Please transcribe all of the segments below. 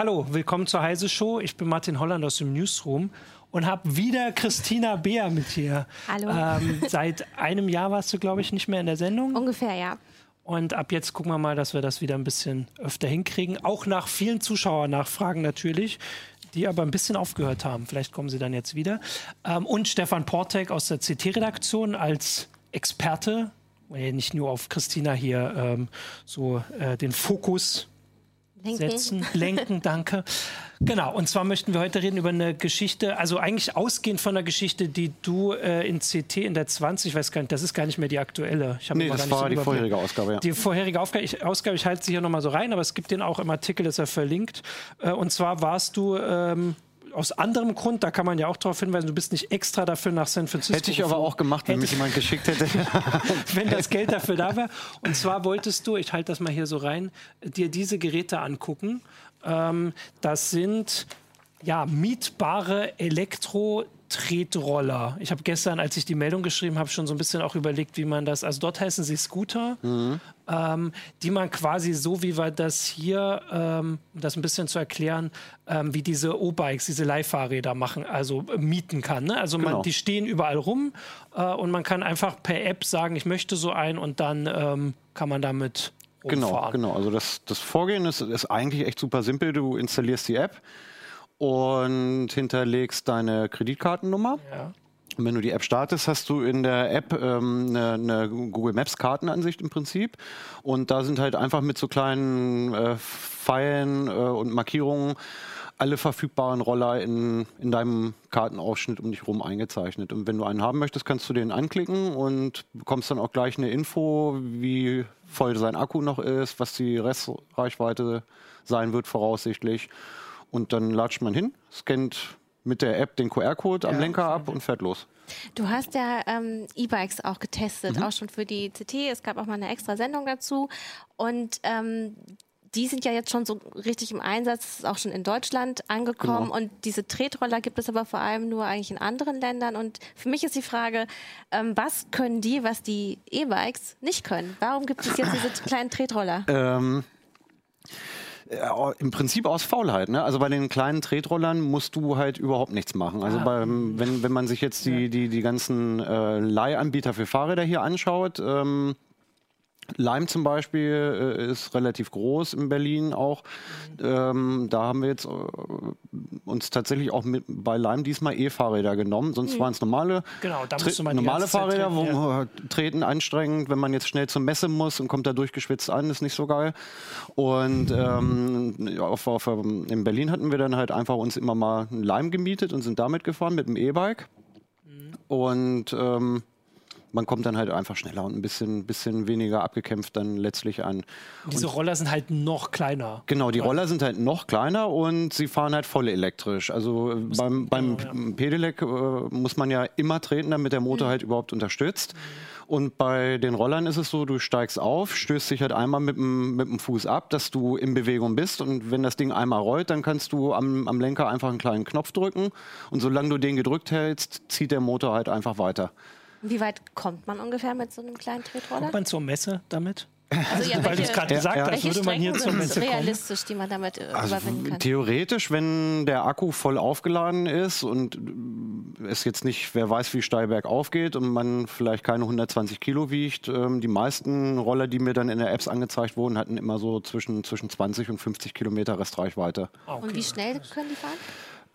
Hallo, willkommen zur Heise Show. Ich bin Martin Holland aus dem Newsroom und habe wieder Christina Beer mit hier. Hallo. Ähm, seit einem Jahr warst du, glaube ich, nicht mehr in der Sendung. Ungefähr, ja. Und ab jetzt gucken wir mal, dass wir das wieder ein bisschen öfter hinkriegen. Auch nach vielen Zuschauernachfragen natürlich, die aber ein bisschen aufgehört haben. Vielleicht kommen sie dann jetzt wieder. Ähm, und Stefan Portek aus der CT-Redaktion als Experte, nicht nur auf Christina hier ähm, so äh, den Fokus Lenken. setzen, lenken, danke. Genau, und zwar möchten wir heute reden über eine Geschichte, also eigentlich ausgehend von der Geschichte, die du äh, in CT in der 20, ich weiß gar nicht, das ist gar nicht mehr die aktuelle. Ich Nee, das gar nicht war die Überblick. vorherige Ausgabe, ja. Die vorherige Aufgabe, ich, Ausgabe, ich halte sie hier nochmal so rein, aber es gibt den auch im Artikel, das er verlinkt. Äh, und zwar warst du ähm, aus anderem Grund, da kann man ja auch darauf hinweisen, du bist nicht extra dafür nach San Francisco Hätte ich aber auch gemacht, wenn mich jemand geschickt hätte. wenn das Geld dafür da wäre. Und zwar wolltest du, ich halte das mal hier so rein, dir diese Geräte angucken. Ähm, das sind ja mietbare Elektro-Tretroller. Ich habe gestern, als ich die Meldung geschrieben habe, schon so ein bisschen auch überlegt, wie man das, also dort heißen sie Scooter, ähm, die man quasi so, wie wir das hier, ähm, um das ein bisschen zu erklären, ähm, wie diese O-Bikes, diese Leihfahrräder machen, also äh, mieten kann. Ne? Also man, Genau. die stehen überall rum äh, und man kann einfach per App sagen, ich möchte so einen und dann ähm, kann man damit Genau, rumfahren. genau. Also das, das Vorgehen ist, ist eigentlich echt super simpel. Du installierst die App und hinterlegst deine Kreditkartennummer. Ja. Und wenn du die App startest, hast du in der App ähm, eine, eine Google Maps Kartenansicht im Prinzip. Und da sind halt einfach mit so kleinen äh, Pfeilen äh, und Markierungen alle verfügbaren Roller in, in deinem Kartenausschnitt um dich rum eingezeichnet. Und wenn du einen haben möchtest, kannst du den anklicken und bekommst dann auch gleich eine Info, wie voll sein Akku noch ist, was die Restreichweite sein wird voraussichtlich. Und dann latscht man hin, scannt mit der App den QR-Code am Ja, Lenker ab und fährt los. Du hast ja ähm, E-Bikes auch getestet, Mhm. auch schon für die CT. Es gab auch mal eine extra Sendung dazu. Und ähm, die sind ja jetzt schon so richtig im Einsatz, ist auch schon in Deutschland angekommen. Genau. Und diese Tretroller gibt es aber vor allem nur eigentlich in anderen Ländern. Und für mich ist die Frage, ähm, was können die, was die E-Bikes nicht können? Warum gibt es jetzt diese kleinen Tretroller? Ähm, Im Prinzip aus Faulheit. Ne? Also bei den kleinen Tretrollern musst du halt überhaupt nichts machen. Also beim, wenn, wenn man sich jetzt die, die, die ganzen äh, Leihanbieter für Fahrräder hier anschaut, ähm, Lime zum Beispiel äh, ist relativ groß in Berlin auch. Ähm, da haben wir jetzt äh, uns tatsächlich auch mit, bei Lime diesmal E-Fahrräder genommen. Sonst waren es normale, Genau, normale Fahrräder, wo treten, ja. äh, treten anstrengend, wenn man jetzt schnell zur Messe muss und kommt da durchgeschwitzt an, ist nicht so geil. Und ähm, ja, auf, auf, ähm, in Berlin hatten wir dann halt einfach uns immer mal einen Lime gemietet und sind damit gefahren mit dem E-Bike. Mhm. Und ähm, man kommt dann halt einfach schneller und ein bisschen, bisschen weniger abgekämpft dann letztlich an. Diese Roller sind halt noch kleiner. Genau, die Roller sind halt noch kleiner und sie fahren halt voll elektrisch. Also äh, beim, beim genau, Pedelec äh, muss man ja immer treten, damit der Motor halt überhaupt unterstützt. Und bei den Rollern ist es so, du steigst auf, stößt dich halt einmal mit dem, mit dem Fuß ab, dass du in Bewegung bist. Und wenn das Ding einmal rollt, dann kannst du am, am Lenker einfach einen kleinen Knopf drücken. Und solange du den gedrückt hältst, zieht der Motor halt einfach weiter. Wie weit kommt man ungefähr mit so einem kleinen Tretroller? Kommt man zur Messe damit? Also, ja, Weil du es gerade gesagt ja. hast, würde man hier zur Messe kommen. realistisch, die man damit äh, Also überwinden kann? theoretisch, wenn der Akku voll aufgeladen ist und äh, es jetzt nicht, wer weiß, wie steil bergauf geht und man vielleicht keine 120 Kilo wiegt, ähm, die meisten Roller, die mir dann in der Apps angezeigt wurden, hatten immer so zwischen, zwischen 20 und 50 Kilometer Restreichweite. Ah, Und wie schnell können die fahren?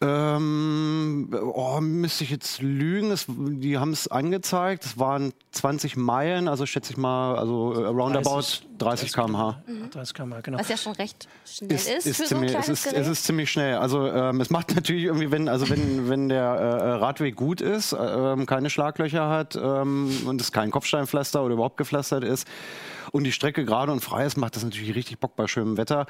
Ähm, oh, müsste ich jetzt lügen? Es, die haben es angezeigt. Es waren 20 Meilen, also schätze ich mal, also äh, roundabout 30 km/h. 30 km/h, genau. Was ja schon recht schnell ist, ist, ist für ziemlich, so ein es, kleines ist, Gerät. es ist ziemlich schnell. Also ähm, es macht natürlich irgendwie, wenn, also wenn, wenn der äh, Radweg gut ist, äh, ähm, keine Schlaglöcher hat ähm, und es kein Kopfsteinpflaster oder überhaupt gepflastert ist und die Strecke gerade und frei ist, macht das natürlich richtig Bock bei schönem Wetter.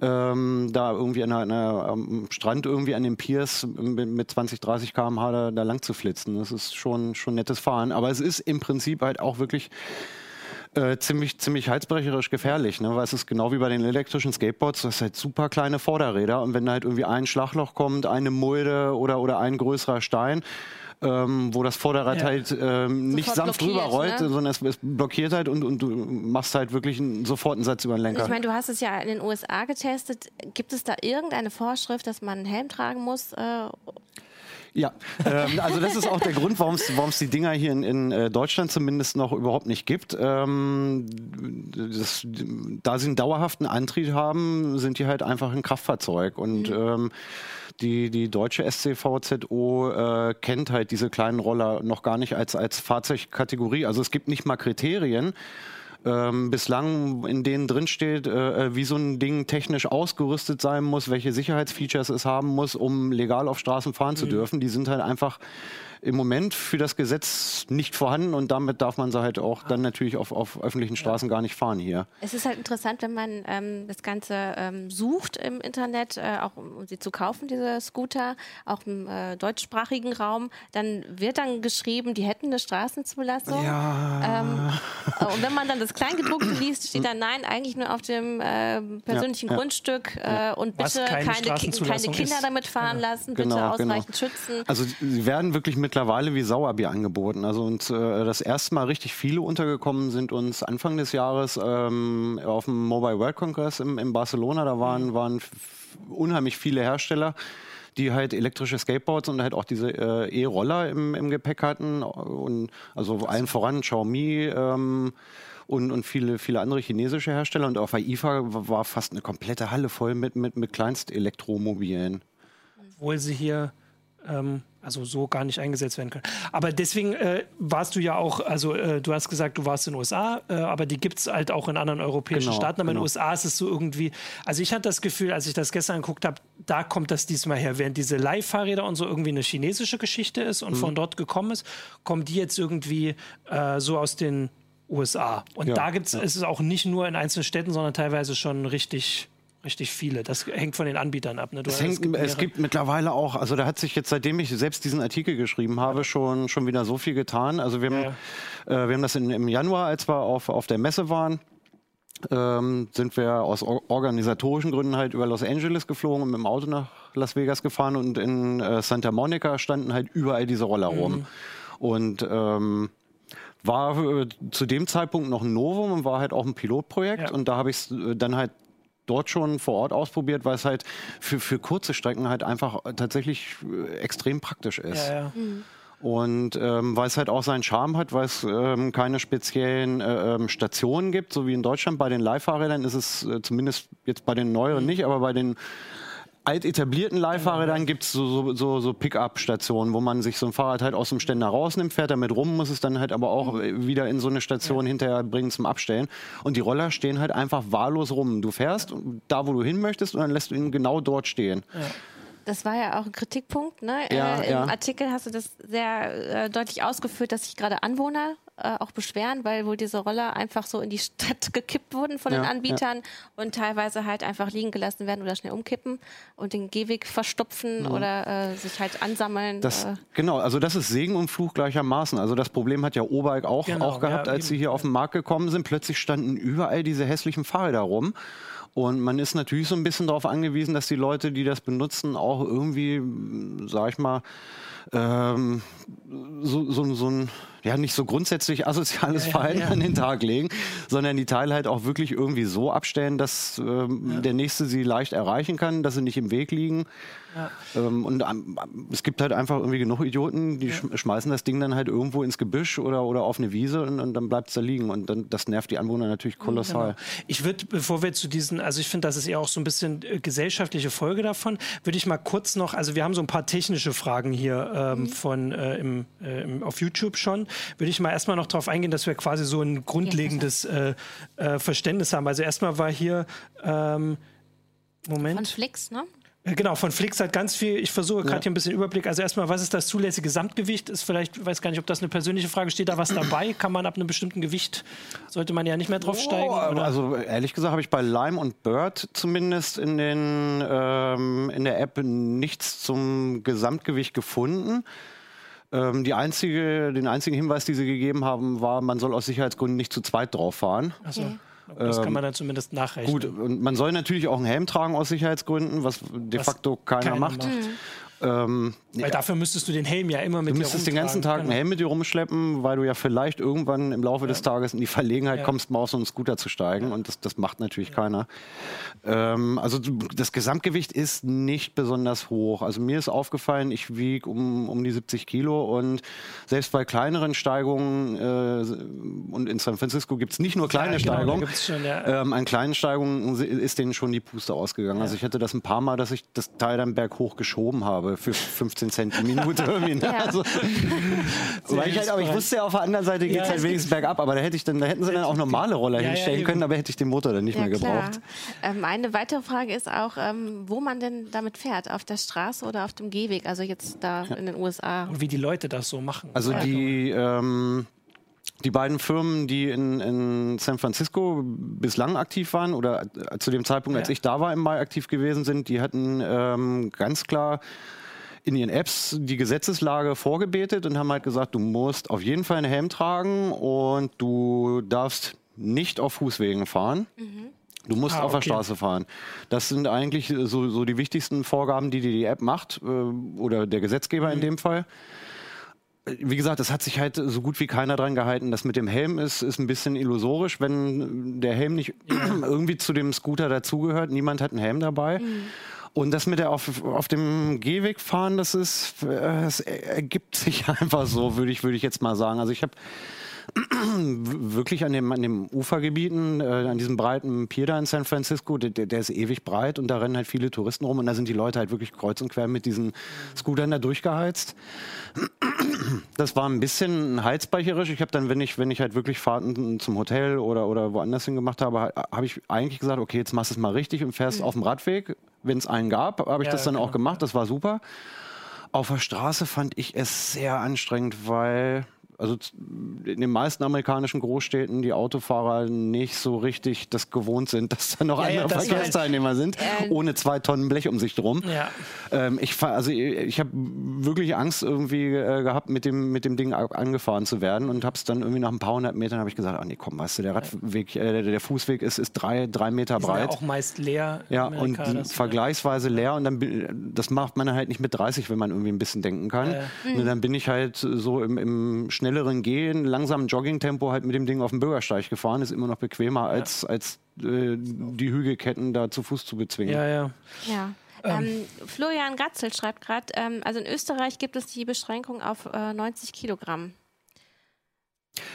Ähm, da irgendwie an einer, am Strand irgendwie an den Piers mit, mit 20, 30 km/h da, da lang zu flitzen. Das ist schon, schon nettes Fahren. Aber es ist im Prinzip halt auch wirklich äh, ziemlich, ziemlich halsbrecherisch gefährlich, ne? weil es ist genau wie bei den elektrischen Skateboards, das ist halt super kleine Vorderräder und wenn da halt irgendwie ein Schlagloch kommt, eine Mulde oder, oder ein größerer Stein, ähm, wo das Vorderrad Ja. halt ähm, nicht sanft drüber blockiert, rollt, ne? sondern es, es blockiert halt und, und du machst halt wirklich einen, sofort einen Satz über den Lenker. Ich meine, du hast es ja in den USA getestet. Gibt es da irgendeine Vorschrift, dass man einen Helm tragen muss? Äh, Ja, ähm, also das ist auch der Grund, warum es die Dinger hier in, in äh, Deutschland zumindest noch überhaupt nicht gibt. Ähm, das, da sie einen dauerhaften Antrieb haben, sind die halt einfach ein Kraftfahrzeug. Und ähm, die, die deutsche SCVZO äh, kennt halt diese kleinen Roller noch gar nicht als, als Fahrzeugkategorie. Also es gibt nicht mal Kriterien. Ähm, bislang in denen drin steht, äh, wie so ein Ding technisch ausgerüstet sein muss, welche Sicherheitsfeatures es haben muss, um legal auf Straßen fahren zu dürfen. Die sind halt einfach im Moment für das Gesetz nicht vorhanden und damit darf man sie halt auch dann natürlich auf, auf öffentlichen Straßen gar nicht fahren hier. es ist halt interessant, wenn man ähm, das Ganze ähm, sucht im Internet, äh, auch um, um sie zu kaufen, diese Scooter, auch im äh, deutschsprachigen Raum, dann wird dann geschrieben, die hätten eine Straßenzulassung. Ja. Ähm, äh, und wenn man dann das Kleingedruckte liest, steht da nein, eigentlich nur auf dem äh, persönlichen Ja, ja. Grundstück äh, und bitte keine keine, keine Kinder ist. damit fahren lassen, bitte Genau, genau. ausreichend schützen. Also sie werden wirklich mittlerweile wie Sauerbier angeboten. Also uns äh, das erste Mal richtig viele untergekommen sind uns Anfang des Jahres ähm, auf dem Mobile World Congress im, in Barcelona. Da waren, waren f- unheimlich viele Hersteller die halt elektrische Skateboards und halt auch diese äh, E-Roller im, im Gepäck hatten und also allen voran Xiaomi ähm, und, und viele, viele andere chinesische Hersteller und auf der IFA war fast eine komplette Halle voll mit, mit, mit Kleinstelektromobilen. obwohl sie hier ähm, also so gar nicht eingesetzt werden können. Aber deswegen äh, warst du ja auch, also äh, du hast gesagt, du warst in den USA, äh, aber die gibt es halt auch in anderen europäischen Genau, Staaten. Aber in genau. den USA ist es so irgendwie, also ich hatte das Gefühl, als ich das gestern geguckt habe, da kommt das diesmal her. Während diese Leihfahrräder und so irgendwie eine chinesische Geschichte ist Mhm. und von dort gekommen ist, kommen die jetzt irgendwie äh, so aus den USA. Und Ja, da gibt's, ist es auch nicht nur in einzelnen Städten, sondern teilweise schon richtig, richtig viele. Das hängt von den Anbietern ab. Ne? Du, Es, hängt, es, mehrere. gibt mittlerweile auch, also da hat sich jetzt, seitdem ich selbst diesen Artikel geschrieben habe, schon, schon wieder so viel getan. Also wir haben, Äh, wir haben das in, im Januar, als wir auf, auf der Messe waren, ähm, sind wir aus or organisatorischen Gründen halt über Los Angeles geflogen und mit dem Auto nach Las Vegas gefahren und in äh, Santa Monica standen halt überall diese Roller rum. Und ähm, war äh, zu dem Zeitpunkt noch ein Novum und war halt auch ein Pilotprojekt. Ja. Und da habe ich es äh, dann halt dort schon vor Ort ausprobiert, weil es halt für, für kurze Strecken halt einfach äh, tatsächlich äh, extrem praktisch ist. Ja, ja. Und ähm, weil es halt auch seinen Charme hat, weil es ähm, keine speziellen äh, ähm, Stationen gibt, so wie in Deutschland bei den Leihfahrrädern ist es äh, zumindest jetzt bei den neueren nicht, aber bei den alt etablierten Leihfahrrädern gibt es so, so, so, Pick-up-Stationen, wo man sich so ein Fahrrad halt aus dem Ständer rausnimmt, fährt damit rum, muss es dann halt aber auch äh, wieder in so eine Station hinterher bringen zum Abstellen. Und die Roller stehen halt einfach wahllos rum. Du fährst da, wo du hin möchtest und dann lässt du ihn genau dort stehen. Das war ja auch ein Kritikpunkt. Ne? Ja, äh, Im ja. Artikel hast du das sehr äh, deutlich ausgeführt, dass sich gerade Anwohner äh, auch beschweren, weil wohl diese Roller einfach so in die Stadt gekippt wurden von den Ja, Anbietern und teilweise halt einfach liegen gelassen werden oder schnell umkippen und den Gehweg verstopfen oder äh, sich halt ansammeln. Mhm. Das, äh, genau, also das ist Segen und Fluch gleichermaßen. Also das Problem hat ja O-Bike auch, Genau, auch gehabt, ja, als sie hier auf den Markt gekommen sind. Plötzlich standen überall diese hässlichen Fahrräder rum. Und man ist natürlich so ein bisschen darauf angewiesen, dass die Leute, die das benutzen, auch irgendwie, sag ich mal, ähm, so, so, so ein, ja, nicht so grundsätzlich asoziales Verhalten an den Tag legen, sondern die Teile halt auch wirklich irgendwie so abstellen, dass ähm, der Nächste sie leicht erreichen kann, dass sie nicht im Weg liegen. Ähm, und ähm, es gibt halt einfach irgendwie genug Idioten, die sch schmeißen das Ding dann halt irgendwo ins Gebüsch oder, oder auf eine Wiese und, und dann bleibt es da liegen. Und dann, das nervt die Anwohner natürlich kolossal. Ich würde, bevor wir zu diesen, also ich finde, das ist ja auch so ein bisschen äh, gesellschaftliche Folge davon, würde ich mal kurz noch, also wir haben so ein paar technische Fragen hier ähm, von äh, im, äh, im, auf YouTube schon, würde ich mal erstmal noch darauf eingehen, dass wir quasi so ein grundlegendes äh, äh, Verständnis haben. Also erstmal war hier ähm, Moment. von Flix, ne? Äh, Genau, von Flix hat ganz viel. Ich versuche gerade Ja. hier ein bisschen Überblick. Also erstmal, was ist das zulässige Gesamtgewicht? Ist vielleicht, ich weiß gar nicht, ob das eine persönliche Frage steht, da was dabei? Kann man ab einem bestimmten Gewicht, sollte man ja nicht mehr draufsteigen? Oh, oder? also ehrlich gesagt habe ich bei Lime und Bird zumindest in, den, ähm, in der App nichts zum Gesamtgewicht gefunden. Ähm, die einzige, den einzigen Hinweis, den sie gegeben haben, war, man soll aus Sicherheitsgründen nicht zu zweit drauf fahren. Also, das kann man dann zumindest nachrechnen. Gut, und man soll natürlich auch einen Helm tragen aus Sicherheitsgründen, was de Was facto keiner, keiner macht. macht. Ähm, Weil dafür müsstest du den Helm ja immer mit Du dir müsstest den ganzen. Tag einen. Helm mit dir rumschleppen, weil du ja vielleicht irgendwann im Laufe des Tages in die Verlegenheit Ja. kommst, mal auf so einen Scooter zu steigen. Und das, das macht natürlich keiner. Ähm, also du- das Gesamtgewicht ist nicht besonders hoch. Also mir ist aufgefallen, ich wiege um, um die 70 Kilo und selbst bei kleineren Steigungen äh, und in San Francisco gibt es nicht nur kleine Ja, genau, Steigungen, schon, ja. ähm, an kleinen Steigungen ist denen schon die Puste ausgegangen. Also ich hatte das ein paar Mal, dass ich das Teil dann berghoch geschoben habe für 15 Cent die Minute. irgendwie, ne? Ja. also, weil ich, halt, aber ich wusste ja, auf der anderen Seite geht es Ja. halt wenigstens bergab, aber da hätte ich dann, da hätten sie dann auch normale Roller hinstellen können, aber hätte ich den Motor dann nicht Ja, mehr gebraucht. Ähm, eine weitere Frage ist auch, ähm, wo man denn damit fährt, auf der Straße oder auf dem Gehweg, also jetzt da in den USA. Und wie die Leute das so machen. Also die, ähm, die beiden Firmen, die in, in San Francisco bislang aktiv waren oder äh, zu dem Zeitpunkt, als Ja. ich da war im Mai aktiv gewesen sind, die hatten ähm, ganz klar in ihren Apps die Gesetzeslage vorgebetet und haben halt gesagt, du musst auf jeden Fall einen Helm tragen und du darfst nicht auf Fußwegen fahren. Du musst Ah, auf der okay. Straße fahren. Das sind eigentlich so, so die wichtigsten Vorgaben, die die, die App macht äh, oder der Gesetzgeber Mhm. in dem Fall. Wie gesagt, es hat sich halt so gut wie keiner dran gehalten. Das mit dem Helm ist, ist ein bisschen illusorisch, wenn der Helm nicht irgendwie zu dem Scooter dazugehört. Niemand hat einen Helm dabei. Und das mit der auf, auf dem Gehweg fahren, das ist, äh, es ergibt sich einfach so, würde ich, würde ich jetzt mal sagen. Also ich habe wirklich an dem, an dem Ufergebieten, äh, an diesem breiten Pier da in San Francisco, der, der ist ewig breit und da rennen halt viele Touristen rum und da sind die Leute halt wirklich kreuz und quer mit diesen Scootern da durchgeheizt. Das war ein bisschen heizbeicherisch. Ich habe dann, wenn ich, wenn ich halt wirklich Fahrten zum Hotel oder, oder woanders hin gemacht habe, ha- habe ich eigentlich gesagt, okay, jetzt machst du es mal richtig und fährst auf dem Radweg. Wenn es einen gab, habe ich Ja, das dann genau. auch gemacht. Das war super. Auf der Straße fand ich es sehr anstrengend, weil also in den meisten amerikanischen Großstädten die Autofahrer nicht so richtig das gewohnt sind, dass da noch Ja, ja, andere das Verkehrsteilnehmer sind, Äh, ohne zwei Tonnen Blech um sich drum. Ja. Ähm, ich also ich, ich habe wirklich Angst irgendwie äh, gehabt, mit dem, mit dem Ding a- angefahren zu werden und habe es dann irgendwie nach ein paar hundert Metern habe ich gesagt, ah nee, komm, weißt du, der Radweg, äh, der, der Fußweg ist, ist drei, drei Meter Die sind ja breit. auch meist leer. Ja, und Amerika, das- vergleichsweise leer und dann das macht man halt nicht mit 30, wenn man irgendwie ein bisschen denken kann. Und dann bin ich halt so im, im schnelleren Gehen, langsamen Joggingtempo halt mit dem Ding auf dem Bürgersteig gefahren. Ist immer noch bequemer als, als äh, die Hügelketten da zu Fuß zu bezwingen. Ja, ja. Ja. Ähm, Florian Gatzel schreibt gerade, ähm, also in Österreich gibt es die Beschränkung auf äh, 90 Kilogramm.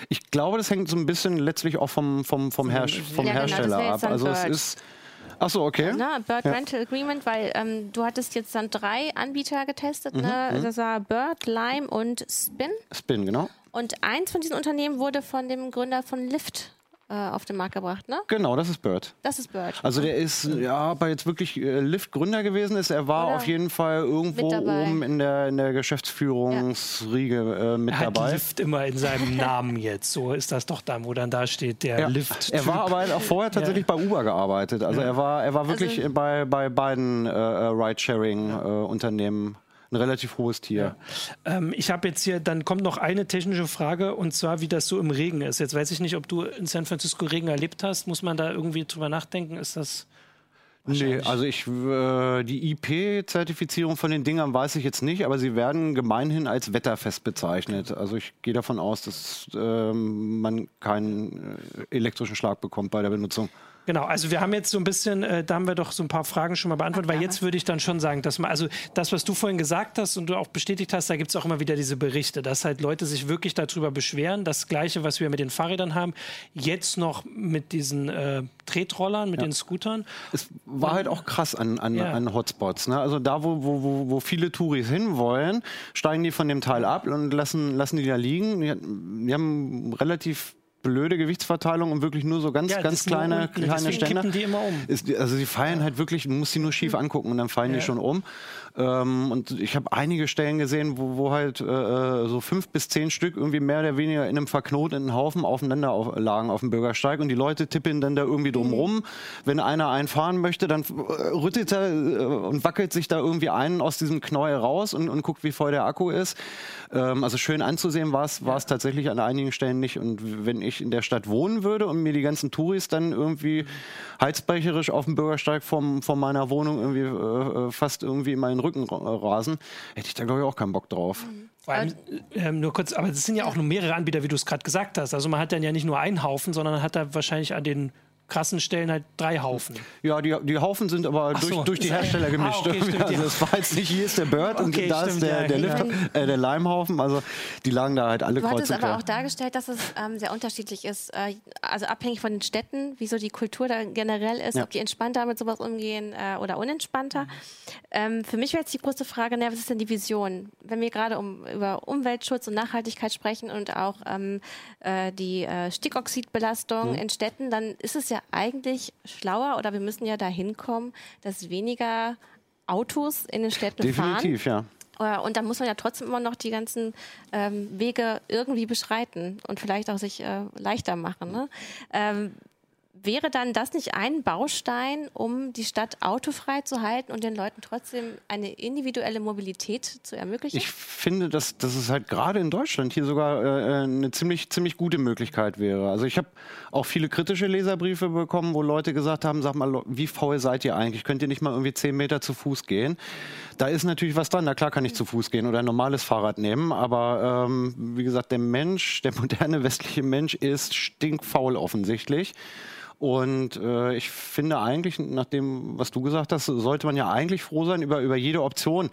Ich glaube, das hängt so ein bisschen letztlich auch vom, vom, vom, Herst vom Ja, genau, Hersteller jetzt ab. Also es ist. Ach so, okay. Ne? Bird Ja. Rental Agreement, weil ähm, du hattest jetzt dann drei Anbieter getestet. Mhm, ne? Das war Bird, Lime und Spin. Spin, genau. Und eins von diesen Unternehmen wurde von dem Gründer von Lyft äh, auf den Markt gebracht. Ne? Genau, das ist Bird. Das ist Bird. Also der ist, ja, ob er jetzt wirklich äh, Lyft-Gründer gewesen ist, er war Oder auf jeden Fall irgendwo oben in der, in der Geschäftsführungsriege äh, mit Er hat dabei. Lift immer in seinem Namen jetzt. So ist das doch da, wo dann da steht, der Ja. Lift. Er war aber halt auch vorher tatsächlich bei Uber gearbeitet. Also er war, er war wirklich Also- bei, bei beiden äh, äh, Ride-Sharing-Unternehmen ein relativ hohes Tier. Ähm, ich habe jetzt hier, dann kommt noch eine technische Frage und zwar, wie das so im Regen ist. Jetzt weiß ich nicht, ob du in San Francisco Regen erlebt hast. Muss man da irgendwie drüber nachdenken? Ist das. Nee, also ich, äh, die IP-Zertifizierung von den Dingern weiß ich jetzt nicht, aber sie werden gemeinhin als wetterfest bezeichnet. Also ich gehe davon aus, dass ähm, man keinen äh, elektrischen Schlag bekommt bei der Benutzung. Genau, also wir haben jetzt so ein bisschen, äh, da haben wir doch so ein paar Fragen schon mal beantwortet, weil jetzt würde ich dann schon sagen, dass man, also das, was du vorhin gesagt hast und du auch bestätigt hast, da gibt es auch immer wieder diese Berichte, dass halt Leute sich wirklich darüber beschweren. Das Gleiche, was wir mit den Fahrrädern haben, jetzt noch mit diesen äh, Tretrollern, mit den Scootern. Es war halt auch krass an, an, Ja. an Hotspots. Ne? Also da, wo, wo, wo, wo viele Touris hinwollen, steigen die von dem Teil ab und lassen, lassen die da liegen. Die, die haben relativ blöde Gewichtsverteilung und wirklich nur so ganz, Ja, ganz kleine, kleine Ständer. die immer um. Ist, also sie fallen halt wirklich, du musst sie nur schief angucken und dann fallen die schon um. Ähm, und ich habe einige Stellen gesehen, wo, wo halt äh, so fünf bis zehn Stück irgendwie mehr oder weniger in einem verknoteten Haufen aufeinander auf, lagen auf dem Bürgersteig und die Leute tippen dann da irgendwie drum rum. Wenn einer einen fahren möchte, dann äh, rüttelt er äh, und wackelt sich da irgendwie einen aus diesem Knäuel raus und, und guckt, wie voll der Akku ist. Ähm, also schön anzusehen war es war es tatsächlich an einigen Stellen nicht. Und wenn ich in der Stadt wohnen würde und mir die ganzen Touris dann irgendwie halsbrecherisch auf dem Bürgersteig vom, von meiner Wohnung irgendwie äh, äh fast irgendwie in meinen Rücken rasen, hätte ich da glaube ich auch keinen Bock drauf. Mhm. Allem, äh, nur kurz, aber es sind ja auch nur mehrere Anbieter, wie du es gerade gesagt hast. Also man hat dann ja nicht nur einen Haufen, sondern hat da wahrscheinlich an den krassen Stellen halt drei Haufen. Ja, die, die Haufen sind aber durch, so. durch die Hersteller gemischt. Ah, okay, stimmt, also es war jetzt nicht, hier ist der Bird okay, und da stimmt, ist der, ja, der, Lifter, äh, der Leimhaufen. Also die lagen da halt alle Du hattest aber auch dargestellt, dass es ähm, sehr unterschiedlich ist. Äh, also abhängig von den Städten, wie so die Kultur da generell ist, ja. ob die entspannter mit sowas umgehen äh, oder unentspannter. Ähm, für mich wäre jetzt die große Frage, na, was ist denn die Vision? Wenn wir gerade um, über Umweltschutz und Nachhaltigkeit sprechen und auch ähm, äh, die äh, Stickoxidbelastung mhm. in Städten, dann ist es ja eigentlich schlauer oder wir müssen ja dahin kommen, dass weniger Autos in den Städten Definitiv, fahren. Definitiv, ja. Äh, und dann muss man ja trotzdem immer noch die ganzen ähm, Wege irgendwie beschreiten und vielleicht auch sich äh, leichter machen. Ne? Ähm, wäre dann das nicht ein Baustein, um die Stadt autofrei zu halten und den Leuten trotzdem eine individuelle Mobilität zu ermöglichen? Ich finde, dass, dass es halt gerade in Deutschland hier sogar äh, eine ziemlich, ziemlich gute Möglichkeit wäre. Also ich habe auch viele kritische Leserbriefe bekommen, wo Leute gesagt haben, sag mal, wie faul seid ihr eigentlich? Könnt ihr nicht mal irgendwie zehn Meter zu Fuß gehen? Da ist natürlich was dran. Na klar kann ich zu Fuß gehen oder ein normales Fahrrad nehmen, aber ähm, wie gesagt, der Mensch, der moderne westliche Mensch ist stinkfaul offensichtlich. Und äh, ich finde eigentlich, nach dem, was du gesagt hast, sollte man ja eigentlich froh sein über, über jede Option,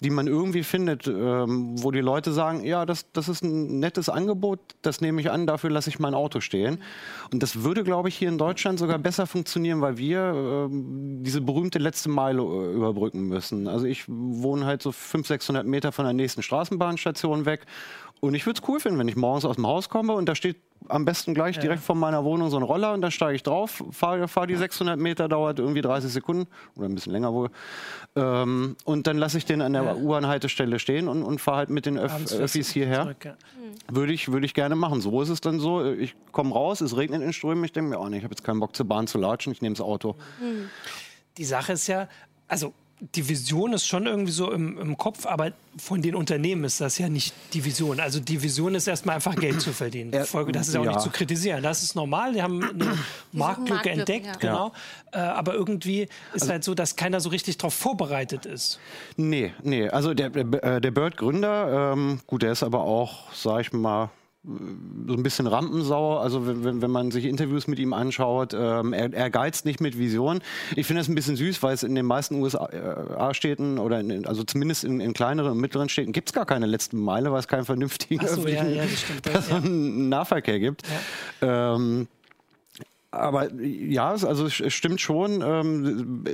die man irgendwie findet, ähm, wo die Leute sagen, ja, das, das ist ein nettes Angebot, das nehme ich an, dafür lasse ich mein Auto stehen. Und das würde, glaube ich, hier in Deutschland sogar besser funktionieren, weil wir äh, diese berühmte letzte Meile äh, überbrücken müssen. Also ich wohne halt so 500, 600 Meter von der nächsten Straßenbahnstation weg und ich würde es cool finden, wenn ich morgens aus dem Haus komme und da steht am besten gleich ja. direkt vor meiner Wohnung so ein Roller und dann steige ich drauf, fahre fahr die 600 Meter, dauert irgendwie 30 Sekunden oder ein bisschen länger wohl. Ähm, und dann lasse ich den an der ja. U-Bahn-Haltestelle stehen und, und fahre halt mit den Öff Öffis hierher. Zurück, ja. Hm. Würde ich, würd ich gerne machen. So ist es dann so. Ich komme raus, es regnet in Strömen, ich denke mir, oh nee, ich habe jetzt keinen Bock zur Bahn zu latschen, ich nehme das Auto. Hm. Die Sache ist ja, also die Vision ist schon irgendwie so im, im, Kopf, aber von den Unternehmen ist das ja nicht die Vision. Also die Vision ist erstmal einfach Geld zu verdienen. das ist ja auch ja. nicht zu kritisieren. Das ist normal. Die haben eine Marktlücke entdeckt, ja. genau. Äh, aber irgendwie ist also, halt so, dass keiner so richtig darauf vorbereitet ist. Nee, nee. Also der, der, äh, der Bird-Gründer, ähm, gut, der ist aber auch, sag ich mal, so ein bisschen Rampensau. Also wenn, wenn man sich Interviews mit ihm anschaut, ähm, er, er geizt nicht mit Vision. Ich finde das ein bisschen süß, weil es in den meisten USA-Städten oder in, also zumindest in, in, kleineren und mittleren Städten gibt es gar keine letzte Meile, weil es keinen vernünftigen so, öffentlichen ja, ja, stimmt, Nahverkehr gibt. Ja. Ähm, aber ja, also es stimmt schon. Ähm,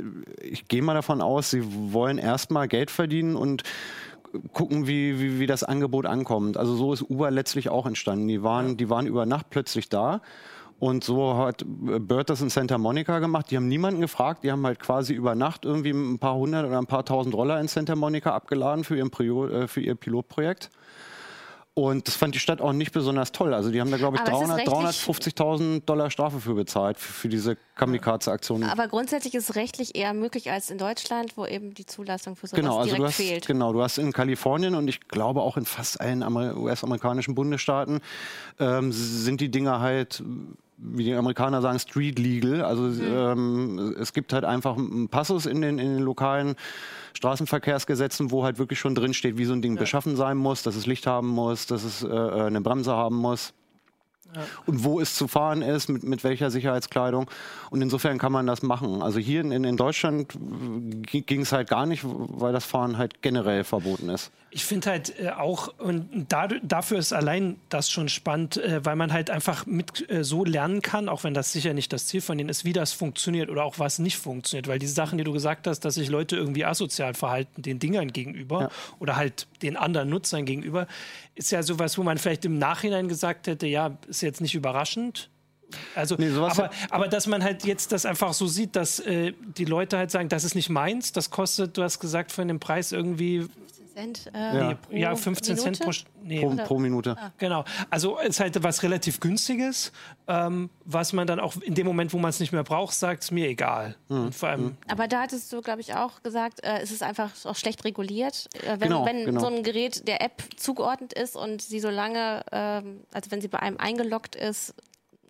ich gehe mal davon aus, sie wollen erstmal Geld verdienen und gucken, wie, wie, wie das Angebot ankommt. Also so ist Uber letztlich auch entstanden. Die waren, die waren über Nacht plötzlich da. Und so hat Bird das in Santa Monica gemacht. Die haben niemanden gefragt. Die haben halt quasi über Nacht irgendwie ein paar hundert oder ein paar tausend Roller in Santa Monica abgeladen für, ihren Prio, äh, für ihr Pilotprojekt. Und das fand die Stadt auch nicht besonders toll. Also die haben da, glaube ich, 350.000 Dollar Strafe für bezahlt, für, für diese Kamikaze-Aktion. Aber grundsätzlich ist es rechtlich eher möglich als in Deutschland, wo eben die Zulassung für sowas genau, also direkt hast, fehlt. Genau, du hast in Kalifornien und ich glaube auch in fast allen US-amerikanischen Bundesstaaten ähm, sind die Dinge halt wie die Amerikaner sagen, street legal. Also mhm. ähm, es gibt halt einfach einen Passus in den, in den lokalen Straßenverkehrsgesetzen, wo halt wirklich schon drin steht, wie so ein Ding ja. beschaffen sein muss, dass es Licht haben muss, dass es äh, eine Bremse haben muss. Ja. Und wo es zu fahren ist, mit, mit welcher Sicherheitskleidung. Und insofern kann man das machen. Also hier in, in Deutschland ging es halt gar nicht, weil das Fahren halt generell verboten ist. Ich finde halt äh, auch, und da, dafür ist allein das schon spannend, äh, weil man halt einfach mit äh, so lernen kann, auch wenn das sicher nicht das Ziel von denen ist, wie das funktioniert oder auch was nicht funktioniert. Weil diese Sachen, die du gesagt hast, dass sich Leute irgendwie asozial verhalten den Dingern gegenüber ja. oder halt den anderen Nutzern gegenüber, ist ja sowas, wo man vielleicht im Nachhinein gesagt hätte, ja, ist jetzt nicht überraschend, also, nee, aber, aber dass man halt jetzt das einfach so sieht, dass äh, die Leute halt sagen, das ist nicht meins, das kostet, du hast gesagt, von dem Preis irgendwie Cent. Äh, ja. Nee, ja, 15 Minute? Cent pro, nee, pro, pro, Minute. Ah. Genau. Also es ist halt was relativ Günstiges, ähm, was man dann auch in dem Moment, wo man es nicht mehr braucht, sagt, es mir egal. Mhm. vor allem, mhm. Aber da hattest du, glaube ich, auch gesagt, äh, es ist einfach auch schlecht reguliert. Äh, wenn, genau, wenn genau. so ein Gerät der App zugeordnet ist und sie so lange, ähm, also wenn sie bei einem eingeloggt ist,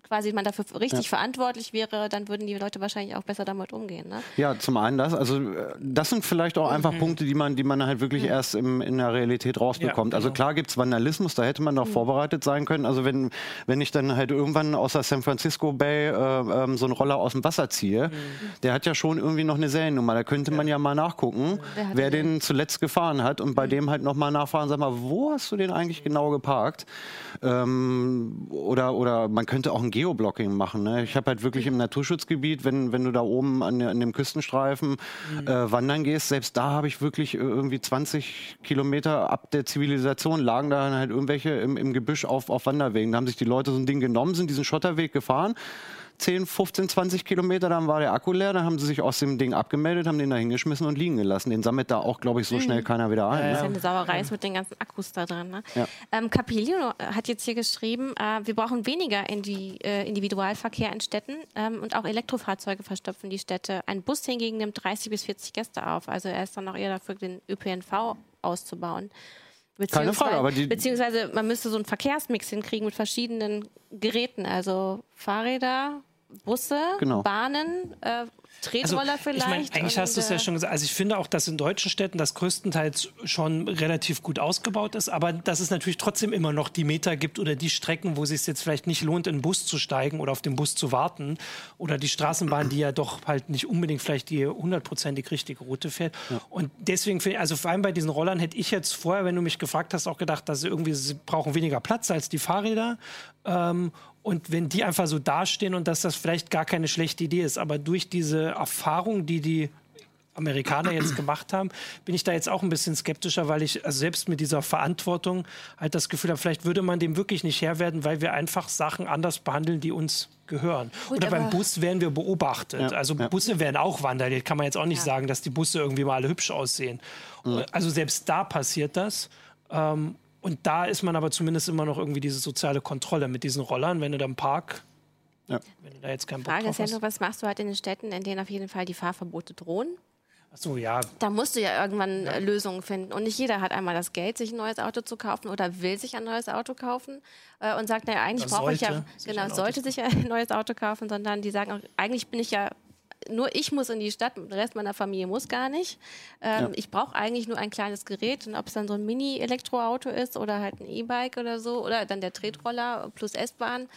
quasi man dafür richtig ja. verantwortlich wäre, dann würden die Leute wahrscheinlich auch besser damit umgehen. Ne? Ja, zum einen das. Also äh, das sind vielleicht auch einfach mhm. Punkte, die man, die man halt wirklich mhm. erst im, in der Realität rausbekommt. Ja, also genau. Also klar gibt es Vandalismus, da hätte man noch mhm. vorbereitet sein können. Also wenn, wenn ich dann halt irgendwann aus der San Francisco Bay äh, äh, so einen Roller aus dem Wasser ziehe, mhm. der hat ja schon irgendwie noch eine Seriennummer. Da könnte man ja mal nachgucken, wer den zuletzt gefahren hat und bei mhm. dem halt nochmal nachfahren, sag mal, wo hast du den eigentlich genau geparkt? Ähm, oder, oder man könnte auch ein Geoblocking machen. Ne? Ich habe halt wirklich im Naturschutzgebiet, wenn, wenn du da oben an, an dem Küstenstreifen mhm. äh, wandern gehst, selbst da habe ich wirklich äh, irgendwie 20 Kilometer ab der Zivilisation lagen da halt irgendwelche im, im Gebüsch auf, auf Wanderwegen. Da haben sich die Leute so ein Ding genommen, sind diesen Schotterweg gefahren 10, 15, 20 Kilometer, dann war der Akku leer, dann haben sie sich aus dem Ding abgemeldet, haben den da hingeschmissen und liegen gelassen. Den sammelt da auch, glaube ich, so mhm. schnell keiner wieder ein. Ja, ne? Das ist ja eine Sauerei ist mit den ganzen Akkus da drin. Ne? Ja. Ähm, Capilio hat jetzt hier geschrieben, äh, wir brauchen weniger Indi äh, Individualverkehr in Städten ähm, und auch Elektrofahrzeuge verstopfen die Städte. Ein Bus hingegen nimmt 30 bis 40 Gäste auf. Also er ist dann auch eher dafür, den ÖPNV auszubauen. Keine Frage, aber die beziehungsweise man müsste so einen Verkehrsmix hinkriegen mit verschiedenen Geräten, also Fahrräder, Busse, genau. Bahnen, äh, Tretroller also, vielleicht. Ich meine, eigentlich hast du es ja schon gesagt. Also ich finde auch, dass in deutschen Städten das größtenteils schon relativ gut ausgebaut ist, aber dass es natürlich trotzdem immer noch die Meter gibt oder die Strecken, wo es sich jetzt vielleicht nicht lohnt, in den Bus zu steigen oder auf den Bus zu warten oder die Straßenbahn, die ja doch halt nicht unbedingt vielleicht die hundertprozentig richtige Route fährt. Ja. Und deswegen finde ich, also vor allem bei diesen Rollern hätte ich jetzt vorher, wenn du mich gefragt hast, auch gedacht, dass sie irgendwie sie brauchen weniger Platz als die Fahrräder. Ähm, und wenn die einfach so dastehen und dass das vielleicht gar keine schlechte Idee ist, aber durch diese Erfahrung, die die Amerikaner jetzt gemacht haben, bin ich da jetzt auch ein bisschen skeptischer, weil ich also selbst mit dieser Verantwortung halt das Gefühl habe, vielleicht würde man dem wirklich nicht Herr werden, weil wir einfach Sachen anders behandeln, die uns gehören. Gut, Oder beim Bus werden wir beobachtet. Ja, also ja. Busse werden auch wandern. Kann man jetzt auch nicht ja. sagen, dass die Busse irgendwie mal alle hübsch aussehen. Also selbst da passiert das. Ähm, und da ist man aber zumindest immer noch irgendwie diese soziale Kontrolle mit diesen Rollern, wenn du da im Park ja. Wenn du da jetzt keinen Bock Frage ist ja nur, was machst du halt in den Städten, in denen auf jeden Fall die Fahrverbote drohen? Ach so, ja. Da musst du ja irgendwann ja. Lösungen finden. Und nicht jeder hat einmal das Geld, sich ein neues Auto zu kaufen oder will sich ein neues Auto kaufen äh, und sagt, naja, eigentlich brauche ich ja, genau, sollte sich ein neues Auto kaufen, sondern die sagen auch, eigentlich bin ich ja nur ich muss in die Stadt, der Rest meiner Familie muss gar nicht. Ähm, ja. Ich brauche eigentlich nur ein kleines Gerät und ob es dann so ein Mini-Elektroauto ist oder halt ein E-Bike oder so oder dann der Tretroller plus S-Bahn.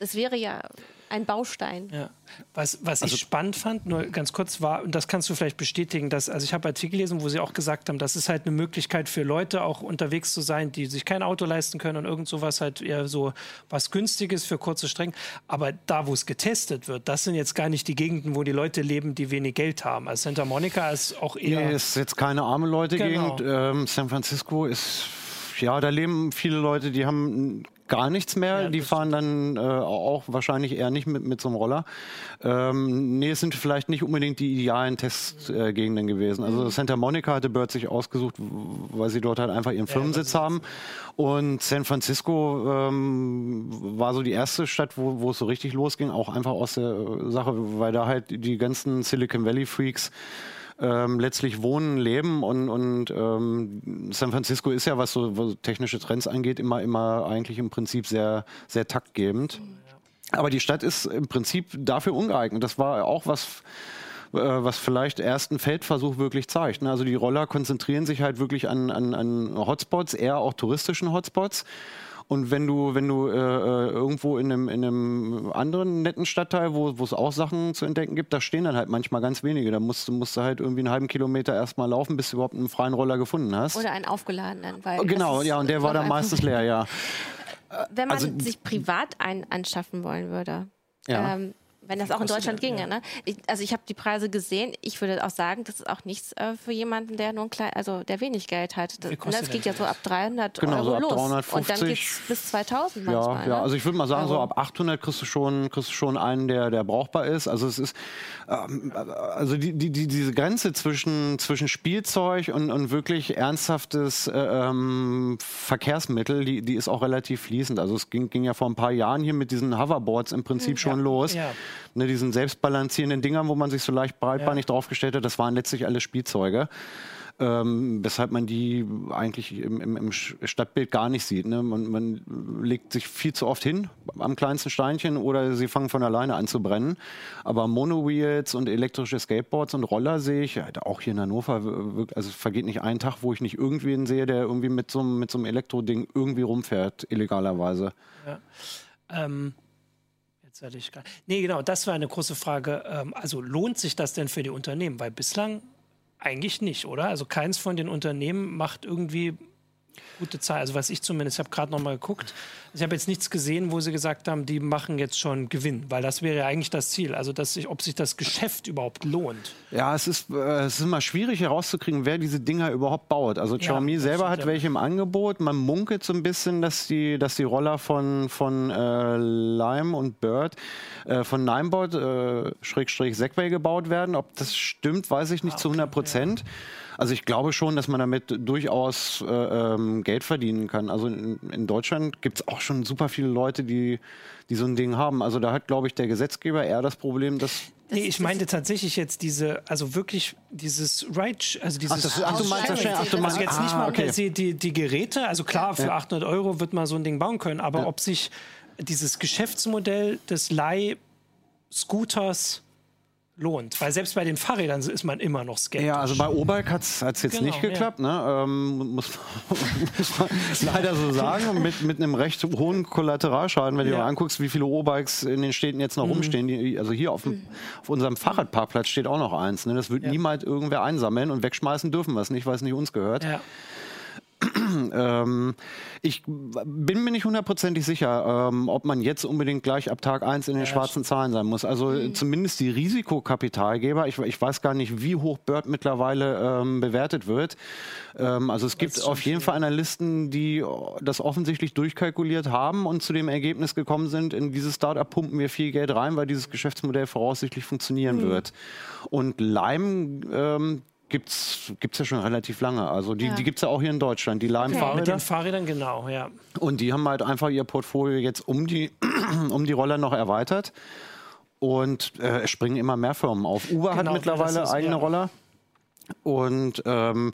Das wäre ja ein Baustein. Ja. Was, was also, ich spannend fand, nur ganz kurz war, und das kannst du vielleicht bestätigen, dass, also ich habe Artikel gelesen, wo sie auch gesagt haben, das ist halt eine Möglichkeit für Leute auch unterwegs zu sein, die sich kein Auto leisten können und irgend sowas halt eher so was Günstiges für kurze Strecken. Aber da, wo es getestet wird, das sind jetzt gar nicht die Gegenden, wo die Leute leben, die wenig Geld haben. Also Santa Monica ist auch eher. Nee, ist jetzt keine arme Leute-Gegend. Genau. Ähm, San Francisco ist ja, da leben viele Leute, die haben gar nichts mehr. Ja, die fahren dann äh, auch wahrscheinlich eher nicht mit, mit so einem Roller. Ähm, nee, es sind vielleicht nicht unbedingt die idealen Testgegenden äh, gewesen. Also mhm. Santa Monica hatte Bird sich ausgesucht, weil sie dort halt einfach ihren Firmensitz ja, haben. Und San Francisco ähm, war so die erste Stadt, wo, wo es so richtig losging, auch einfach aus der Sache, weil da halt die ganzen Silicon Valley Freaks ähm, letztlich wohnen, leben und, und ähm, San Francisco ist ja, was so was technische Trends angeht, immer, immer eigentlich im Prinzip sehr, sehr taktgebend. Aber die Stadt ist im Prinzip dafür ungeeignet. Das war auch was, äh, was vielleicht erst ein Feldversuch wirklich zeigt. Ne? Also die Roller konzentrieren sich halt wirklich an, an, an Hotspots, eher auch touristischen Hotspots. Und wenn du, wenn du äh, äh, irgendwo in einem, in einem anderen netten Stadtteil, wo es auch Sachen zu entdecken gibt, da stehen dann halt manchmal ganz wenige. Da musst, musst du halt irgendwie einen halben Kilometer erstmal laufen, bis du überhaupt einen freien Roller gefunden hast. Oder einen aufgeladenen. Weil genau, ja, und der war dann meistens leer, ja. Wenn man also, sich privat einen anschaffen wollen würde, ja. ähm, wenn das auch in Deutschland ginge. Ja. Ne? Ich, also ich habe die Preise gesehen. Ich würde auch sagen, das ist auch nichts äh, für jemanden, der nur ein klein, also der wenig Geld hat. Das, das geht ja so ab 300 genau, Euro so ab los. 350. Und dann geht es bis 2000 ja, manchmal. Ja, ne? also ich würde mal sagen, also. so ab 800 kriegst du schon, kriegst du schon einen, der, der brauchbar ist. Also es ist, ähm, also die, die, die, diese Grenze zwischen, zwischen Spielzeug und, und wirklich ernsthaftes äh, ähm, Verkehrsmittel, die, die ist auch relativ fließend. Also es ging, ging ja vor ein paar Jahren hier mit diesen Hoverboards im Prinzip ja. schon los. Ja ne, diesen selbstbalancierenden Dingern, wo man sich so leicht breitbeinig ja. draufgestellt hat, das waren letztlich alle Spielzeuge. ähm, weshalb man die eigentlich im, im, im Stadtbild gar nicht sieht. Ne? Man, man, legt sich viel zu oft hin am kleinsten Steinchen oder sie fangen von alleine an zu brennen. Aber Monowheels und elektrische Skateboards und Roller sehe ich, auch hier in Hannover, also es vergeht nicht ein Tag, wo ich nicht irgendwen sehe, der irgendwie mit so, mit so einem Elektroding irgendwie rumfährt, illegalerweise. Ja. Ähm Gar Nee, genau, das war eine große Frage. Ähm, also lohnt sich das denn für die Unternehmen? Weil bislang eigentlich nicht, oder? Also keins von den Unternehmen macht irgendwie gute Zahl. Also was ich zumindest, ich habe gerade noch mal geguckt. Ich habe jetzt nichts gesehen, wo sie gesagt haben, die machen jetzt schon Gewinn, weil das wäre ja eigentlich das Ziel. Also dass sich, ob sich das Geschäft überhaupt lohnt. Ja, es ist, äh, es ist immer schwierig herauszukriegen, wer diese Dinger überhaupt baut. Also Xiaomi ja, selber hat welche im Angebot. Man munkelt so ein bisschen, dass die, dass die Roller von, von äh, Lime und Bird äh, von Ninebot äh, Schrägstrich Segway gebaut werden. Ob das stimmt, weiß ich nicht ah, okay, zu 100 Prozent. Ja. Also ich glaube schon, dass man damit durchaus äh, ähm, Geld verdienen kann. Also in, in Deutschland gibt es auch schon super viele Leute, die, die so ein Ding haben. Also da hat, glaube ich, der Gesetzgeber eher das Problem, dass Nee, ich meinte tatsächlich jetzt diese, also wirklich dieses Right, also dieses. Ach, das, ach du meinst, das, ach, du meinst also jetzt nicht mal ah, okay. die, die, die, Geräte, also klar, für ja. 800 Euro wird man so ein Ding bauen können, aber ja. ob sich dieses Geschäftsmodell des Leih-Scooters lohnt. Weil selbst bei den Fahrrädern ist man immer noch skeptisch. Ja, also bei O-Bike hat es jetzt genau, nicht geklappt, ja. ne? ähm, muss, muss, man leider so sagen. Mit, mit einem recht hohen Kollateralschaden, wenn ja. du dir mal anguckst, wie viele O-Bikes in den Städten jetzt noch mhm. rumstehen. Die, also hier auf, dem, auf, unserem Fahrradparkplatz steht auch noch eins. Ne? Das wird ja. niemals irgendwer einsammeln und wegschmeißen dürfen wir es nicht, weil es nicht uns gehört. Ja. ähm, ich bin mir nicht hundertprozentig sicher, ähm, ob man jetzt unbedingt gleich ab Tag 1 in den ja, schwarzen Zahlen sein muss. Also mhm. zumindest die Risikokapitalgeber, ich, ich, weiß gar nicht, wie hoch Bird mittlerweile ähm, bewertet wird. Ähm, also es gibt auf jeden Fall Analysten, die das offensichtlich durchkalkuliert haben und zu dem Ergebnis gekommen sind, in dieses Startup pumpen wir viel Geld rein, weil dieses Geschäftsmodell voraussichtlich funktionieren mhm. wird. Und Lime, ähm, gibt es ja schon relativ lange. Also die, ja. die gibt es ja auch hier in Deutschland, die Lime-Fahrräder. Mit den Fahrrädern, genau, ja. Und die haben halt einfach ihr Portfolio jetzt um die, um die Roller noch erweitert. Und äh, es springen immer mehr Firmen auf. Uber genau, hat mittlerweile ist, eigene ja. Roller. Und ähm,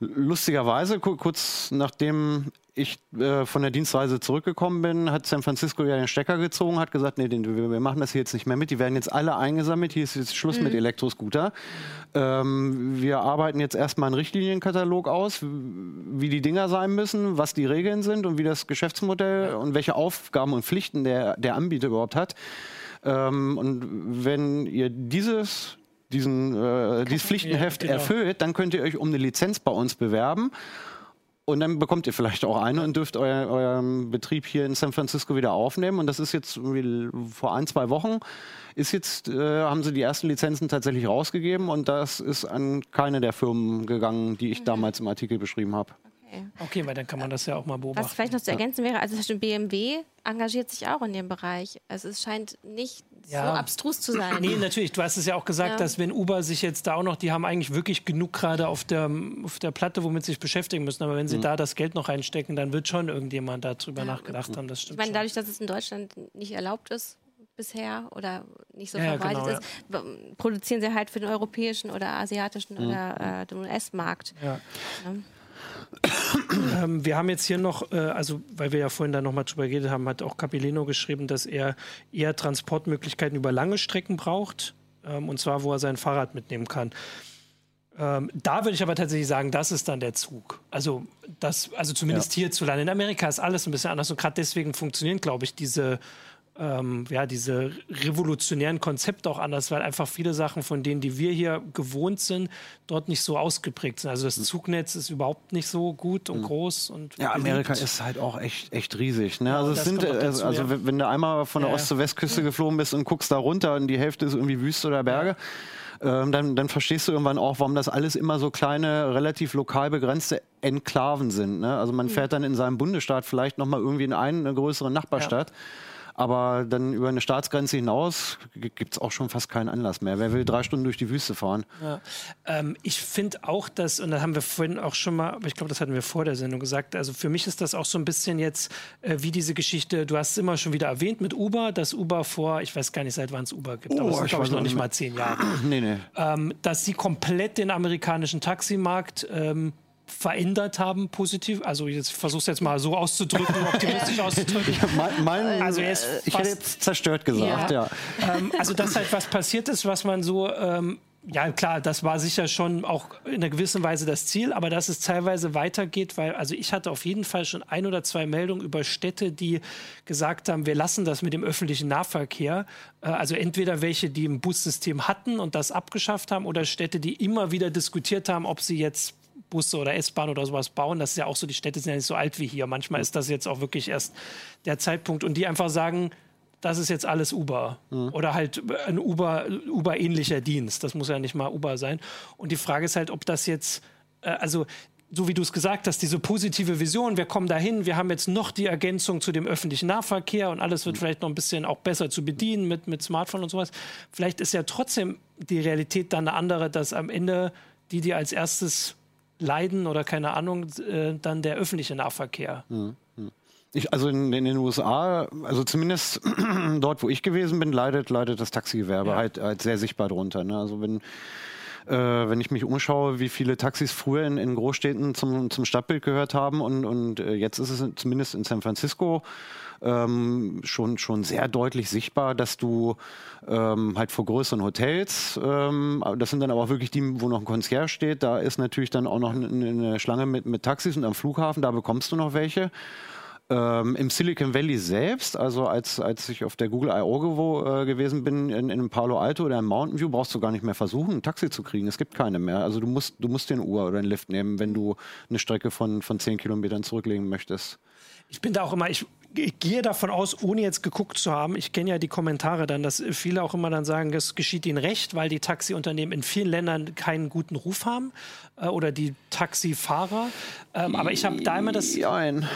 lustigerweise, kurz nachdem ich äh, von der Dienstreise zurückgekommen bin, hat San Francisco ja den Stecker gezogen, hat gesagt, nee, den, wir, machen das hier jetzt nicht mehr mit. Die werden jetzt alle eingesammelt. Hier ist jetzt Schluss mhm. mit Elektroscooter. Ähm, wir arbeiten jetzt erstmal einen Richtlinienkatalog aus, wie die Dinger sein müssen, was die Regeln sind und wie das Geschäftsmodell und welche Aufgaben und Pflichten der, der Anbieter überhaupt hat. Ähm, und wenn ihr dieses diesen, äh, dieses Pflichtenheft ja, genau. erfüllt, dann könnt ihr euch um eine Lizenz bei uns bewerben. Und dann bekommt ihr vielleicht auch eine und dürft euer, euren Betrieb hier in San Francisco wieder aufnehmen. Und das ist jetzt vor ein, zwei Wochen ist jetzt, äh, haben sie die ersten Lizenzen tatsächlich rausgegeben und das ist an keine der Firmen gegangen, die ich mhm. damals im Artikel beschrieben habe. Okay. weil dann kann man das ja auch mal beobachten. Was vielleicht noch zu ergänzen wäre, also BMW engagiert sich auch in dem Bereich. Also es scheint nicht ja. so abstrus zu sein. Nee, natürlich. Du hast es ja auch gesagt, ja. dass wenn Uber sich jetzt da auch noch, die haben eigentlich wirklich genug gerade auf der, auf der Platte, womit sie sich beschäftigen müssen. Aber wenn sie mhm. da das Geld noch reinstecken, dann wird schon irgendjemand darüber ja. nachgedacht haben. Das stimmt. Ich meine, dadurch, dass es in Deutschland nicht erlaubt ist, bisher oder nicht so ja, verbreitet genau, ist, produzieren sie halt für den europäischen oder asiatischen mhm. oder äh, den US-Markt. Ja. Ähm, wir haben jetzt hier noch, äh, also weil wir ja vorhin da nochmal drüber geredet haben, hat auch Capileno geschrieben, dass er eher Transportmöglichkeiten über lange Strecken braucht. Ähm, und zwar, wo er sein Fahrrad mitnehmen kann. Ähm, da würde ich aber tatsächlich sagen, das ist dann der Zug. Also, das, also zumindest ja. hierzulande. In Amerika ist alles ein bisschen anders und gerade deswegen funktionieren, glaube ich, diese ähm, ja, diese revolutionären Konzepte auch anders, weil einfach viele Sachen von denen, die wir hier gewohnt sind, dort nicht so ausgeprägt sind. Also das Zugnetz ist überhaupt nicht so gut und mhm. groß. Und ja, Amerika ist halt auch echt, echt riesig. Ne? Also, es sind, dazu, also ja. wenn du einmal von der ja, Ost- zur Westküste geflogen bist und guckst da runter und die Hälfte ist irgendwie Wüste oder Berge, ähm, dann, dann, verstehst du irgendwann auch, warum das alles immer so kleine, relativ lokal begrenzte Enklaven sind. Ne? Also man mhm. fährt dann in seinem Bundesstaat vielleicht nochmal irgendwie in eine größere Nachbarstadt. Ja aber dann über eine Staatsgrenze hinaus gibt es auch schon fast keinen Anlass mehr. Wer will drei Stunden durch die Wüste fahren? Ja. Ähm, ich finde auch, dass, und da haben wir vorhin auch schon mal, aber ich glaube, das hatten wir vor der Sendung gesagt, also für mich ist das auch so ein bisschen jetzt äh, wie diese Geschichte, du hast es immer schon wieder erwähnt mit Uber, dass Uber vor, ich weiß gar nicht, seit wann es Uber gibt, oh, aber es sind, glaube ich, noch nicht mal zehn Jahre. nee, nee. Ähm, dass sie komplett den amerikanischen Taximarkt ähm, verändert haben, positiv? Also jetzt versuch's jetzt mal so auszudrücken, optimistisch auszudrücken. mein, mein, also ich hätte jetzt zerstört gesagt, ja. ja. Ähm, also dass halt was passiert ist, was man so ähm, ja, klar, das war sicher schon auch in einer gewissen Weise das Ziel, aber dass es teilweise weitergeht, weil, also ich hatte auf jeden Fall schon ein oder zwei Meldungen über Städte, die gesagt haben, wir lassen das mit dem öffentlichen Nahverkehr. Äh, also entweder welche, die ein Bussystem hatten und das abgeschafft haben, oder Städte, die immer wieder diskutiert haben, ob sie jetzt Busse oder S-Bahn oder sowas bauen. Das ist ja auch so, die Städte sind ja nicht so alt wie hier. Manchmal ist das jetzt auch wirklich erst der Zeitpunkt. Und die einfach sagen, das ist jetzt alles Uber. Mhm. Oder halt ein Uber, Uber-ähnlicher Dienst. Das muss ja nicht mal Uber sein. Und die Frage ist halt, ob das jetzt, äh, also so wie du es gesagt hast, diese positive Vision, wir kommen dahin, wir haben jetzt noch die Ergänzung zu dem öffentlichen Nahverkehr und alles wird vielleicht noch ein bisschen auch besser zu bedienen mit, mit Smartphone und sowas. Vielleicht ist ja trotzdem die Realität dann eine andere, dass am Ende die, die als erstes leiden oder keine Ahnung, äh, dann der öffentliche Nahverkehr. Mhm. Ich, also in, in, den USA, also zumindest dort, wo ich gewesen bin, leidet, leidet das Taxigewerbe ja. halt, halt sehr sichtbar drunter. Ne? Also wenn äh, wenn ich mich umschaue, wie viele Taxis früher in, in Großstädten zum, zum Stadtbild gehört haben und, und äh, jetzt ist es zumindest in San Francisco ähm, schon, schon sehr deutlich sichtbar, dass du ähm, halt vor größeren Hotels, ähm, das sind dann aber auch wirklich die, wo noch ein Concierge steht, da ist natürlich dann auch noch eine, eine Schlange mit, mit Taxis und am Flughafen, da bekommst du noch welche. Ähm, Im Silicon Valley selbst, also als, als ich auf der Google I.O. Äh, gewesen bin, in, in Palo Alto oder in Mountain View, brauchst du gar nicht mehr versuchen, ein Taxi zu kriegen. Es gibt keine mehr. Also du musst, du musst den Uhr oder einen Lift nehmen, wenn du eine Strecke von, von 10 Kilometern zurücklegen möchtest. Ich bin da auch immer, ich ich gehe davon aus, ohne jetzt geguckt zu haben, ich kenne ja die Kommentare dann, dass viele auch immer dann sagen, das geschieht ihnen recht, weil die Taxiunternehmen in vielen Ländern keinen guten Ruf haben äh, oder die Taxifahrer. Ähm, aber ich habe da immer das. Nein.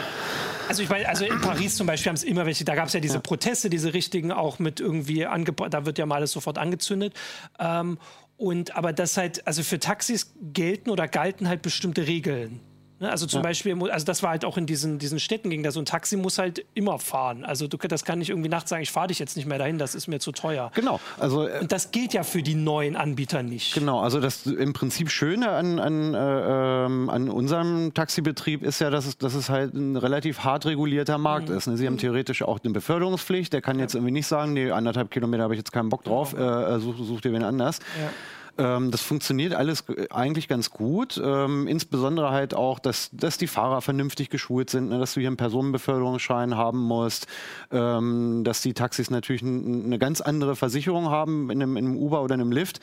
Also ich meine, also in Paris zum Beispiel haben es immer welche, da gab es ja diese Proteste, diese richtigen auch mit irgendwie angebracht, da wird ja mal alles sofort angezündet. Ähm, und aber das halt, also für Taxis gelten oder galten halt bestimmte Regeln. Ne, also zum ja. Beispiel, also das war halt auch in diesen, diesen Städten ging da so ein Taxi muss halt immer fahren. Also du, das kann nicht irgendwie nachts sagen, ich fahre dich jetzt nicht mehr dahin, das ist mir zu teuer. Genau. Also, äh, Und das gilt ja für die neuen Anbieter nicht. Genau, also das im Prinzip Schöne an, an, äh, ähm, an unserem Taxibetrieb ist ja, dass es, dass es halt ein relativ hart regulierter Markt mhm. ist. Ne? Sie haben mhm. theoretisch auch eine Beförderungspflicht, der kann jetzt irgendwie nicht sagen, nee, anderthalb Kilometer habe ich jetzt keinen Bock drauf, genau. äh, such, such dir wen anders. Ja. Ähm, das funktioniert alles eigentlich ganz gut. Ähm, insbesondere halt auch, dass, dass die Fahrer vernünftig geschult sind, ne, dass du hier einen Personenbeförderungsschein haben musst, ähm, dass die Taxis natürlich eine ganz andere Versicherung haben in einem, in einem Uber oder in einem Lift.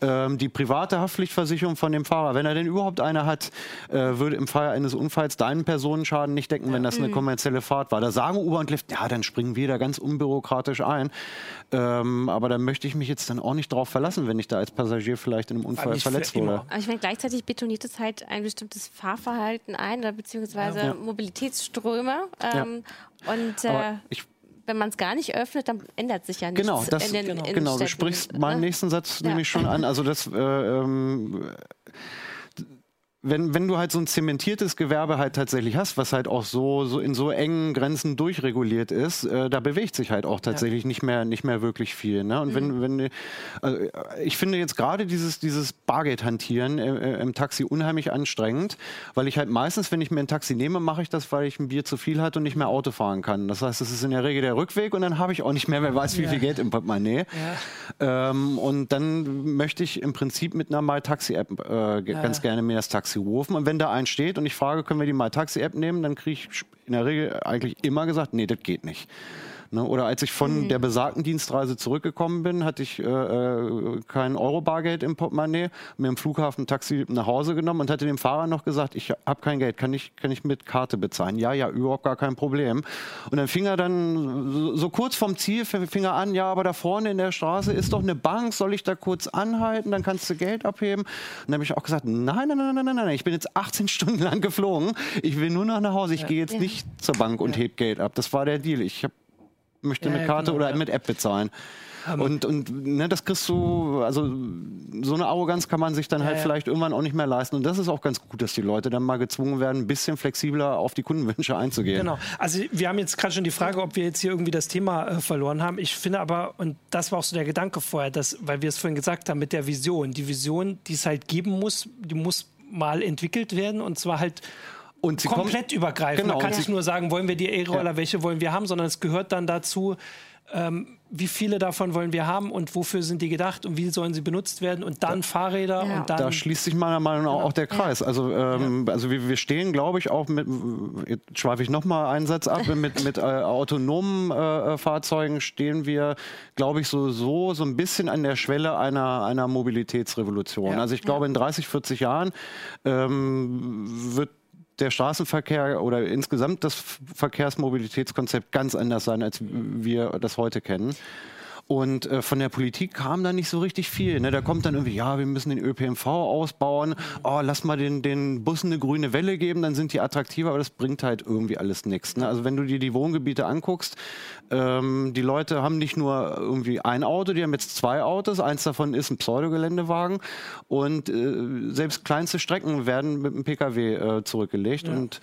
Ja. Ähm, die private Haftpflichtversicherung von dem Fahrer, wenn er denn überhaupt eine hat, äh, würde im Fall eines Unfalls deinen Personenschaden nicht decken, wenn das eine mhm. kommerzielle Fahrt war. Da sagen Uber und Lift, ja, dann springen wir da ganz unbürokratisch ein. Ähm, aber da möchte ich mich jetzt dann auch nicht drauf verlassen, wenn ich da als Passagier vielleicht in einem Unfall verletzt wurde. Aber ich meine, gleichzeitig betoniert es halt ein bestimmtes Fahrverhalten ein, oder beziehungsweise ja. Mobilitätsströme. Ähm, und äh, wenn man es gar nicht öffnet, dann ändert sich ja nichts. Genau, das, in den, genau, in genau. du sprichst meinen ne? nächsten Satz ja. nämlich schon an. Also das äh, ähm, wenn, wenn du halt so ein zementiertes Gewerbe halt tatsächlich hast, was halt auch so, so in so engen Grenzen durchreguliert ist, äh, da bewegt sich halt auch tatsächlich ja. nicht mehr nicht mehr wirklich viel. Ne? Und mhm. wenn, wenn also ich finde jetzt gerade dieses, dieses Bargeldhantieren äh, äh, im Taxi unheimlich anstrengend, weil ich halt meistens, wenn ich mir ein Taxi nehme, mache ich das, weil ich ein Bier zu viel hatte und nicht mehr Auto fahren kann. Das heißt, es ist in der Regel der Rückweg und dann habe ich auch nicht mehr, wer weiß, wie ja. viel Geld im Portemonnaie. Ja. Ähm, und dann möchte ich im Prinzip mit einer MyTaxi-App äh, ganz gerne mir das Taxi Taxi rufen. Und wenn da ein steht und ich frage, können wir die mal Taxi-App nehmen, dann kriege ich in der Regel eigentlich immer gesagt, nee, das geht nicht. Ne? Oder als ich von mhm. der besagten Dienstreise zurückgekommen bin, hatte ich äh, äh kein Euro-Bargeld im Portemonnaie, mir im Flughafen ein Taxi nach Hause genommen und hatte dem Fahrer noch gesagt, ich habe kein Geld, kann ich, kann ich mit Karte bezahlen? Ja, ja, überhaupt gar kein Problem. Und dann fing er dann so, so kurz vom Ziel, fing er an, ja, aber da vorne in der Straße ist doch eine Bank, soll ich da kurz anhalten, dann kannst du Geld abheben? Und dann habe ich auch gesagt, nein, nein, nein, nein, nein, nein, ich bin jetzt 18 Stunden lang geflogen, ich will nur noch nach Hause, ich ja. gehe jetzt ja. nicht zur Bank und ja. heb Geld ab. Das war der Deal. Ich habe möchte Ja, mit Karte genau, oder mit App bezahlen. Ähm, und und ne, das kriegst du, also so eine Arroganz kann man sich dann halt ja. vielleicht irgendwann auch nicht mehr leisten. Und das ist auch ganz gut, dass die Leute dann mal gezwungen werden, ein bisschen flexibler auf die Kundenwünsche einzugehen. Genau. Also wir haben jetzt gerade schon die Frage, ob wir jetzt hier irgendwie das Thema äh, verloren haben. Ich finde aber, und das war auch so der Gedanke vorher, dass, weil wir es vorhin gesagt haben, mit der Vision. Die Vision, die es halt geben muss, die muss mal entwickelt werden und zwar halt Und sie komplett kommt- übergreifend. Genau. Man kann Ja. nicht nur sagen, wollen wir die E-Roller, welche wollen wir haben, sondern es gehört dann dazu, ähm, wie viele davon wollen wir haben und wofür sind die gedacht und wie sollen sie benutzt werden und dann Fahrräder Ja. und dann Da schließt sich meiner Meinung nach auch der Kreis. Also, ähm, also wir, wir stehen, glaube ich, auch mit, jetzt schweife ich nochmal einen Satz ab, mit, mit äh, autonomen äh, Fahrzeugen stehen wir, glaube ich, so, so, so ein bisschen an der Schwelle einer, einer Mobilitätsrevolution. Ja. Also ich glaube, in 30, 40 Jahren ähm, wird der Straßenverkehr oder insgesamt das Verkehrsmobilitätskonzept ganz anders sein, als wir das heute kennen. Und äh, von der Politik kam da nicht so richtig viel. Ne? Da kommt dann irgendwie, ja, wir müssen den ÖPNV ausbauen. Oh, lass mal den, den Bussen eine grüne Welle geben, dann sind die attraktiver. Aber das bringt halt irgendwie alles nichts. Ne? Also wenn du dir die Wohngebiete anguckst, ähm, die Leute haben nicht nur irgendwie ein Auto, die haben jetzt zwei Autos. Eins davon ist ein Pseudogeländewagen. Und äh, selbst kleinste Strecken werden mit dem Pkw äh, zurückgelegt. Und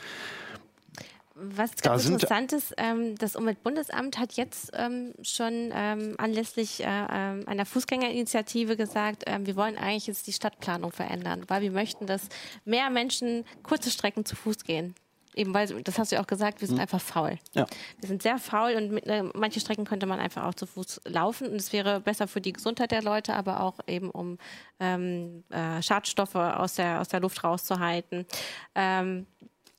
Was Da ganz sind- interessant ist, ähm, das Umweltbundesamt hat jetzt ähm, schon ähm, anlässlich äh, ähm, einer Fußgängerinitiative gesagt, ähm, wir wollen eigentlich jetzt die Stadtplanung verändern, weil wir möchten, dass mehr Menschen kurze Strecken zu Fuß gehen. Eben weil, das hast du ja auch gesagt, wir sind einfach faul. Ja. Wir sind sehr faul und mit, äh, manche Strecken könnte man einfach auch zu Fuß laufen und es wäre besser für die Gesundheit der Leute, aber auch eben um ähm, äh, Schadstoffe aus der, aus der Luft rauszuhalten. Ähm,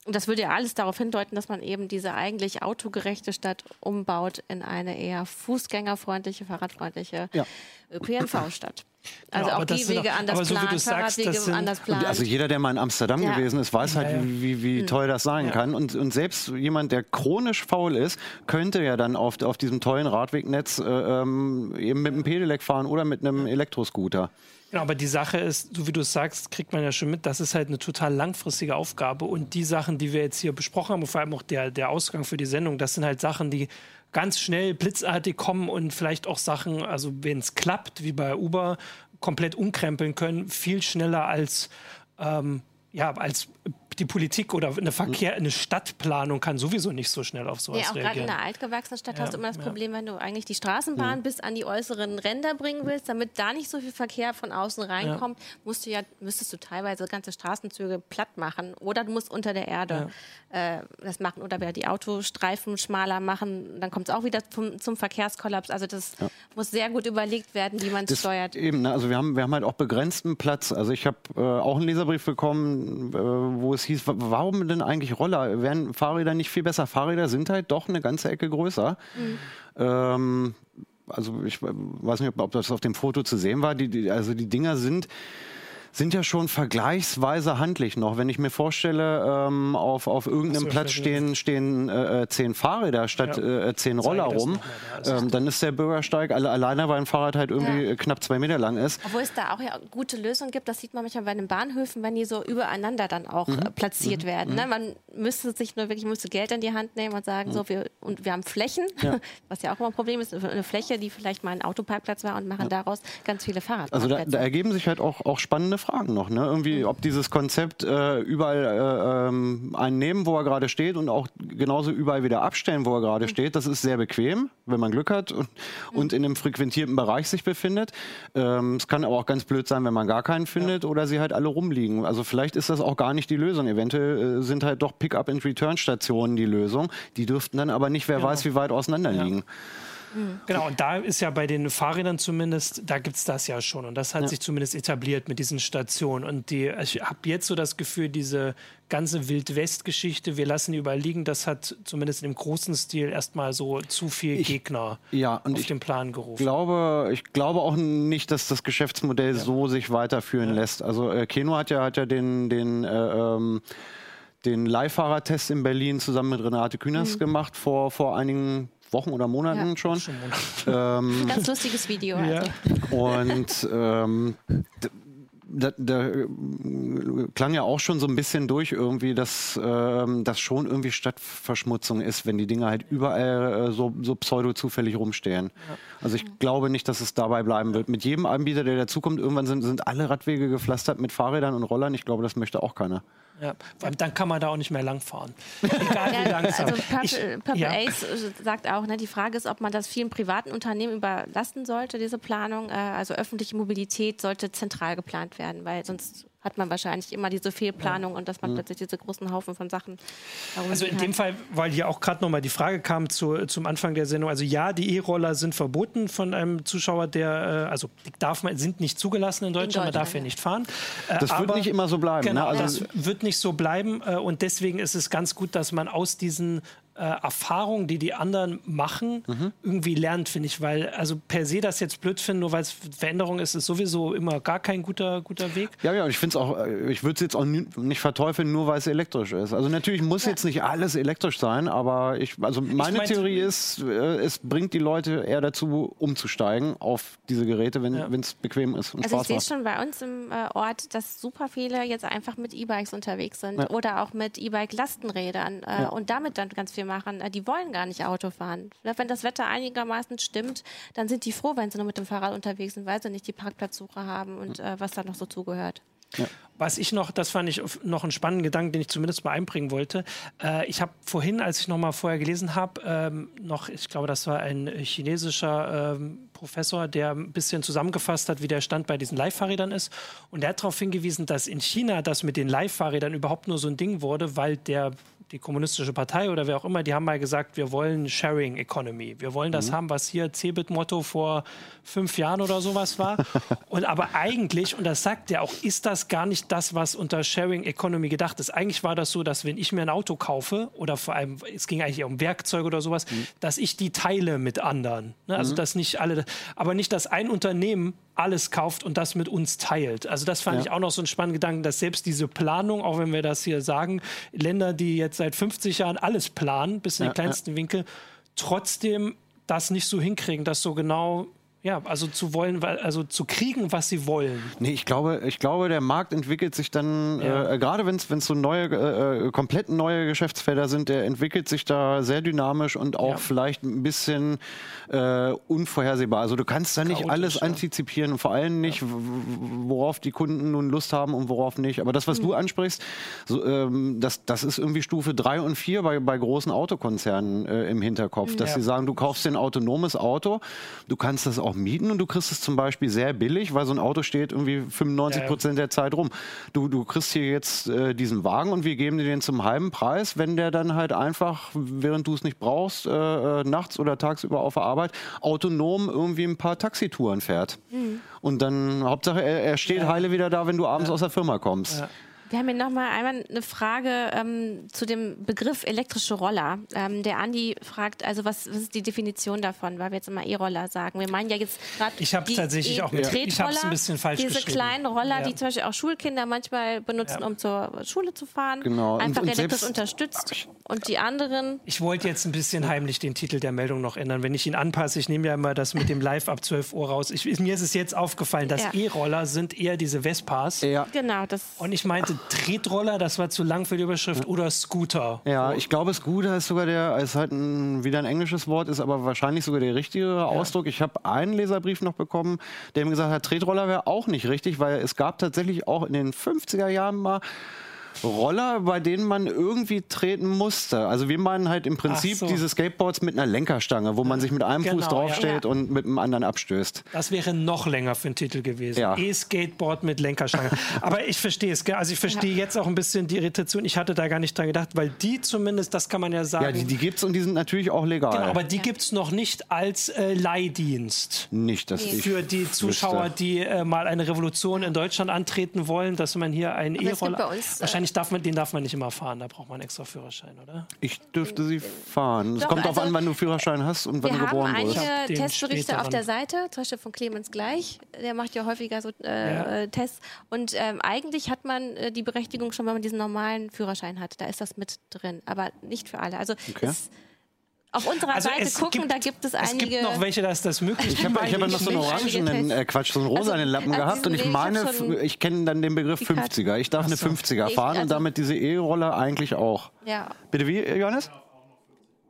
und das würde ja alles darauf hindeuten, dass man eben diese eigentlich autogerechte Stadt umbaut in eine eher fußgängerfreundliche, fahrradfreundliche Ja. ÖPNV-Stadt. Also aber auch das die sind Wege doch- anders aber so wie du planen, sagst, das sind- anders planen. also jeder, der mal in Amsterdam Ja. gewesen ist, weiß halt, Ja, ja. wie, wie toll das sein kann. Und, und selbst jemand, der chronisch faul ist, könnte ja dann auf, auf diesem tollen Radwegnetz äh, ähm, eben mit einem Pedelec fahren oder mit einem Elektroscooter. Genau, aber die Sache ist, so wie du es sagst, kriegt man ja schon mit, das ist halt eine total langfristige Aufgabe. Und die Sachen, die wir jetzt hier besprochen haben, und vor allem auch der, der Ausgang für die Sendung, das sind halt Sachen, die ganz schnell, blitzartig kommen und vielleicht auch Sachen, also wenn es klappt, wie bei Uber, komplett umkrempeln können, viel schneller als, ähm, ja, als die Politik oder eine Verkehr, eine Stadtplanung kann sowieso nicht so schnell auf sowas Ja, auch gerade in reagieren. einer altgewachsenen Stadt Ja, hast du immer das ja. Problem, wenn du eigentlich die Straßenbahn bis an die äußeren Ränder bringen willst, damit da nicht so viel Verkehr von außen reinkommt, musst du ja, müsstest du teilweise ganze Straßenzüge platt machen oder du musst unter der Erde äh, das machen oder die Autostreifen schmaler machen, dann kommt es auch wieder zum, zum Verkehrskollaps. Also das muss sehr gut überlegt werden, wie man es Das steuert. Eben, ne? also wir haben, wir haben halt auch begrenzten Platz. Also ich habe äh, auch einen Leserbrief bekommen, äh, wo es hieß, wa- warum denn eigentlich Roller? Wären Fahrräder nicht viel besser? Fahrräder sind halt doch eine ganze Ecke größer. Ähm, also ich weiß nicht, ob, ob das auf dem Foto zu sehen war. Die, die, also die Dinger sind sind ja schon vergleichsweise handlich noch. Wenn ich mir vorstelle, ähm, auf, auf irgendeinem Platz stehen, stehen äh, zehn Fahrräder statt Ja. äh, zehn Roller rum, mal, ähm, dann ist der Bürgersteig alle, alleine, weil ein Fahrrad halt irgendwie Ja. äh, knapp zwei Meter lang ist. Obwohl es da auch ja gute Lösungen gibt, das sieht man manchmal bei den Bahnhöfen, wenn die so übereinander dann auch Mhm. äh, platziert werden. Ne? Man müsste sich nur wirklich müsste Geld in die Hand nehmen und sagen, Mhm. so, wir, und wir haben Flächen, was ja auch immer ein Problem ist, eine Fläche, die vielleicht mal ein Autoparkplatz war und machen daraus ganz viele Also da, da ergeben sich halt auch, auch spannende Fragen noch. Ne? Irgendwie, ob dieses Konzept äh, überall äh, ähm, einen nehmen, wo er gerade steht und auch genauso überall wieder abstellen, wo er gerade steht, das ist sehr bequem, wenn man Glück hat und, und in einem frequentierten Bereich sich befindet. Ähm, es kann aber auch ganz blöd sein, wenn man gar keinen findet oder sie halt alle rumliegen. Also vielleicht ist das auch gar nicht die Lösung. Eventuell äh, sind halt doch Pick-up-and-Return-Stationen die Lösung. Die dürften dann aber nicht, wer weiß, wie weit auseinander liegen. Genau, und da ist ja bei den Fahrrädern zumindest, da gibt es das ja schon. Und das hat sich zumindest etabliert mit diesen Stationen. Und die, ich habe jetzt so das Gefühl, diese ganze Wild-West-Geschichte, wir lassen die überall liegen, das hat zumindest im großen Stil erstmal so zu viel Gegner Ja, und auf ich den Plan gerufen. glaube, ich glaube auch nicht, dass das Geschäftsmodell so sich weiterführen lässt. Also äh, Keno hat ja, hat ja den, den, äh, ähm, den Leihfahrertest in Berlin zusammen mit Renate Künast gemacht vor, vor einigen Wochen oder Monaten Ja. schon. Schon Monate. Ein ganz lustiges Video. Ja. Also. Und ähm, da, da äh, klang ja auch schon so ein bisschen durch irgendwie, dass ähm, das schon irgendwie Stadtverschmutzung ist, wenn die Dinge halt überall äh, so, so pseudo zufällig rumstehen. Ja. Also ich glaube nicht, dass es dabei bleiben wird. Mit jedem Anbieter, der dazukommt, irgendwann sind, sind alle Radwege gepflastert mit Fahrrädern und Rollern. Ich glaube, das möchte auch keiner. Ja, dann kann man da auch nicht mehr langfahren. Egal wie langsam. Also Purple, Purple ja. Ace sagt auch, ne, die Frage ist, ob man das vielen privaten Unternehmen überlassen sollte, diese Planung. Äh, also öffentliche Mobilität sollte zentral geplant werden, weil sonst hat man wahrscheinlich immer diese Fehlplanung ja. und dass man mhm. plötzlich diese großen Haufen von Sachen. Also in hat. dem Fall, weil hier auch gerade nochmal die Frage kam zu, zum Anfang der Sendung, also ja, die E-Roller sind verboten von einem Zuschauer, der, äh, also darf man, sind nicht zugelassen in Deutschland, in Deutschland man darf ja nicht fahren. Äh, das wird nicht immer so bleiben. Genau, ne? also das wird nicht so bleiben äh, und deswegen ist es ganz gut, dass man aus diesen äh, Erfahrungen, die die anderen machen, mhm. irgendwie lernt, finde ich. Weil, also per se das jetzt blöd finden, nur weil es Veränderung ist, ist sowieso immer gar kein guter, guter Weg. Ja, ja, ich finde es auch, äh, ich würde es jetzt auch nicht verteufeln, nur weil es elektrisch ist. Also natürlich muss ja. jetzt nicht alles elektrisch sein, aber ich, also meine ich Theorie ist, äh, es bringt die Leute eher dazu, umzusteigen auf diese Geräte, wenn es ja. bequem ist und also Spaß ich sehe schon bei uns im äh, Ort, dass super viele jetzt einfach mit E-Bikes unterwegs sind ja. oder auch mit E-Bike-Lastenrädern äh, und damit dann ganz viel machen. Äh, die wollen gar nicht Auto fahren. Wenn das Wetter einigermaßen stimmt, dann sind die froh, wenn sie nur mit dem Fahrrad unterwegs sind, weil sie nicht die Parkplatzsuche haben und äh, was da noch so zugehört. Ja. Was ich noch, das fand ich noch einen spannenden Gedanken, den ich zumindest mal einbringen wollte. Äh, ich habe vorhin, als ich noch mal vorher gelesen habe, ähm, noch, ich glaube, das war ein chinesischer ähm, Professor, der ein bisschen zusammengefasst hat, wie der Stand bei diesen Leihfahrrädern ist. Und er hat darauf hingewiesen, dass in China das mit den Leihfahrrädern überhaupt nur so ein Ding wurde, weil der die kommunistische Partei oder wer auch immer, die haben mal gesagt, wir wollen Sharing Economy. Wir wollen das mhm. haben, was hier Cebit-Motto vor fünf Jahren oder sowas war. und aber eigentlich, und das sagt er auch, ist das gar nicht das, was unter Sharing Economy gedacht ist. Eigentlich war das so, dass wenn ich mir ein Auto kaufe oder vor allem, es ging eigentlich um Werkzeuge oder sowas, mhm. dass ich die teile mit anderen. Ne? Also, mhm. dass nicht alle, aber nicht, dass ein Unternehmen alles kauft und das mit uns teilt. Also das fand ja. ich auch noch so einen spannenden Gedanken, dass selbst diese Planung, auch wenn wir das hier sagen, Länder, die jetzt seit 50 Jahren alles planen, bis in ja, den kleinsten ja. Winkel, trotzdem das nicht so hinkriegen, dass so genau ja, also zu wollen, also zu kriegen, was sie wollen. Nee, ich glaube, ich glaube, der Markt entwickelt sich dann, ja. äh, gerade wenn es so neue, äh, äh, komplett neue Geschäftsfelder sind, der entwickelt sich da sehr dynamisch und auch ja. vielleicht ein bisschen äh, unvorhersehbar. Also du kannst da nicht Chaotisch, alles ja. antizipieren und vor allem nicht, worauf die Kunden nun Lust haben und worauf nicht. Aber das, was mhm. du ansprichst, so, ähm, das, das ist irgendwie Stufe 3 und 4 bei, bei großen Autokonzernen äh, im Hinterkopf, dass sie sagen, du kaufst dir ein autonomes Auto, du kannst das auch auch mieten und du kriegst es zum Beispiel sehr billig, weil so ein Auto steht irgendwie 95 Prozent der Zeit rum. Du, du kriegst hier jetzt äh, diesen Wagen und wir geben dir den zum halben Preis, wenn der dann halt einfach, während du es nicht brauchst, äh, äh, nachts oder tagsüber auf der Arbeit autonom irgendwie ein paar Taxitouren fährt. Mhm. Und dann, Hauptsache, er, er steht ja. heile wieder da, wenn du abends ja. aus der Firma kommst. Ja. Wir haben hier nochmal einmal eine Frage ähm, zu dem Begriff elektrische Roller. Ähm, der Andi fragt, also was, was, ist die Definition davon, weil wir jetzt immer E-Roller sagen. Wir meinen ja jetzt gerade Ich habe tatsächlich e auch mit Ich habe ein bisschen falsch Diese kleinen Roller, ja. die zum Beispiel auch Schulkinder manchmal benutzen, ja. um zur Schule zu fahren. Genau. Einfach und, und elektrisch unterstützt. Und die anderen... Ich wollte jetzt ein bisschen heimlich den Titel der Meldung noch ändern. Wenn ich ihn anpasse, ich nehme ja immer das mit dem Live ab 12 Uhr raus. Ich, mir ist es jetzt aufgefallen, dass ja. E-Roller sind eher diese Vespas. Ja. Genau. Das und ich meinte Tretroller, das war zu lang für die Überschrift, oder Scooter. Ja, ich glaube, Scooter ist sogar der, ist halt ein, wieder ein englisches Wort, ist aber wahrscheinlich sogar der richtige ja. Ausdruck. Ich habe einen Leserbrief noch bekommen, der mir gesagt hat, Tretroller wäre auch nicht richtig, weil es gab tatsächlich auch in den 50er Jahren mal Roller, bei denen man irgendwie treten musste. Also wir meinen halt im Prinzip so. diese Skateboards mit einer Lenkerstange, wo man sich mit einem genau, Fuß draufstellt ja. und mit dem anderen abstößt. Das wäre noch länger für einen Titel gewesen. Ja. E-Skateboard mit Lenkerstange. Aber ich verstehe es. Also ich verstehe ja. jetzt auch ein bisschen die Irritation. Ich hatte da gar nicht dran gedacht, weil die zumindest, das kann man ja sagen. Ja, die, die gibt es und die sind natürlich auch legal. Genau, aber die ja. gibt es noch nicht als äh, Leihdienst. Nicht, dass nee. ich Für die Zuschauer, wüsste. die äh, mal eine Revolution in Deutschland antreten wollen, dass man hier einen E-Roller... Wahrscheinlich wahrscheinlich darf man, den darf man nicht immer fahren, da braucht man einen extra Führerschein, oder? Ich dürfte sie fahren. Es kommt also, darauf an, wann du Führerschein hast und wann du geboren wurdest. Wir haben einige Testberichte auf der Seite, zum Beispiel von Clemens Gleich, der macht ja häufiger so äh, ja. Äh, Tests. Und ähm, eigentlich hat man äh, die Berechtigung schon, wenn man diesen normalen Führerschein hat. Da ist das mit drin, aber nicht für alle. Also okay. es, Auf unserer Also Seite es gucken, gibt- da gibt es Es einige. gibt noch welche, da ist das möglich. Ich habe hab ja noch so einen orangenen, äh, Quatsch, so einen rosanen Also, Lappen also gehabt und ich meine, ich kenne dann den Begriff die Karte. 50er. Ich darf eine so. 50er Ich- fahren und also- damit diese E-Roller eigentlich auch. ja, Bitte wie, Johannes?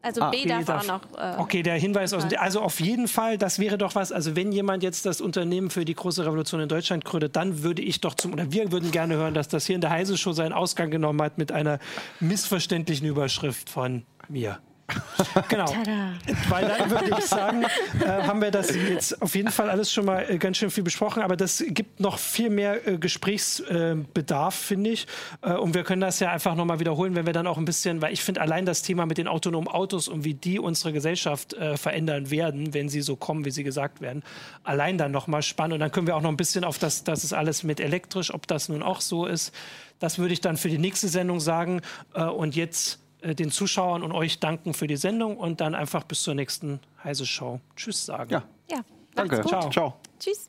also Ah, B B darf, darf- auch noch. Äh, Okay, der Hinweis aus dem, also auf jeden Fall, das wäre doch was, also wenn jemand jetzt das Unternehmen für die große Revolution in Deutschland gründet, dann würde ich doch zum, oder wir würden gerne hören, dass das hier in der Heise Show seinen Ausgang genommen hat mit einer missverständlichen Überschrift von mir. Genau. Tada. Weil dann würde ich sagen, äh, haben wir das jetzt auf jeden Fall alles schon mal äh, ganz schön viel besprochen, aber das gibt noch viel mehr äh, Gesprächsbedarf, finde ich. Äh, und wir können das ja einfach nochmal wiederholen, wenn wir dann auch ein bisschen, weil ich finde allein das Thema mit den autonomen Autos und wie die unsere Gesellschaft äh, verändern werden, wenn sie so kommen, wie sie gesagt werden, allein dann nochmal spannend. Und dann können wir auch noch ein bisschen auf das, das ist alles mit elektrisch, ob das nun auch so ist. Das würde ich dann für die nächste Sendung sagen. Äh, und jetzt äh, äh, den Zuschauern und euch danken für die Sendung und dann einfach bis zur nächsten Heise Show Tschüss sagen. Ja, ja danke. Ciao. Ciao. Tschüss.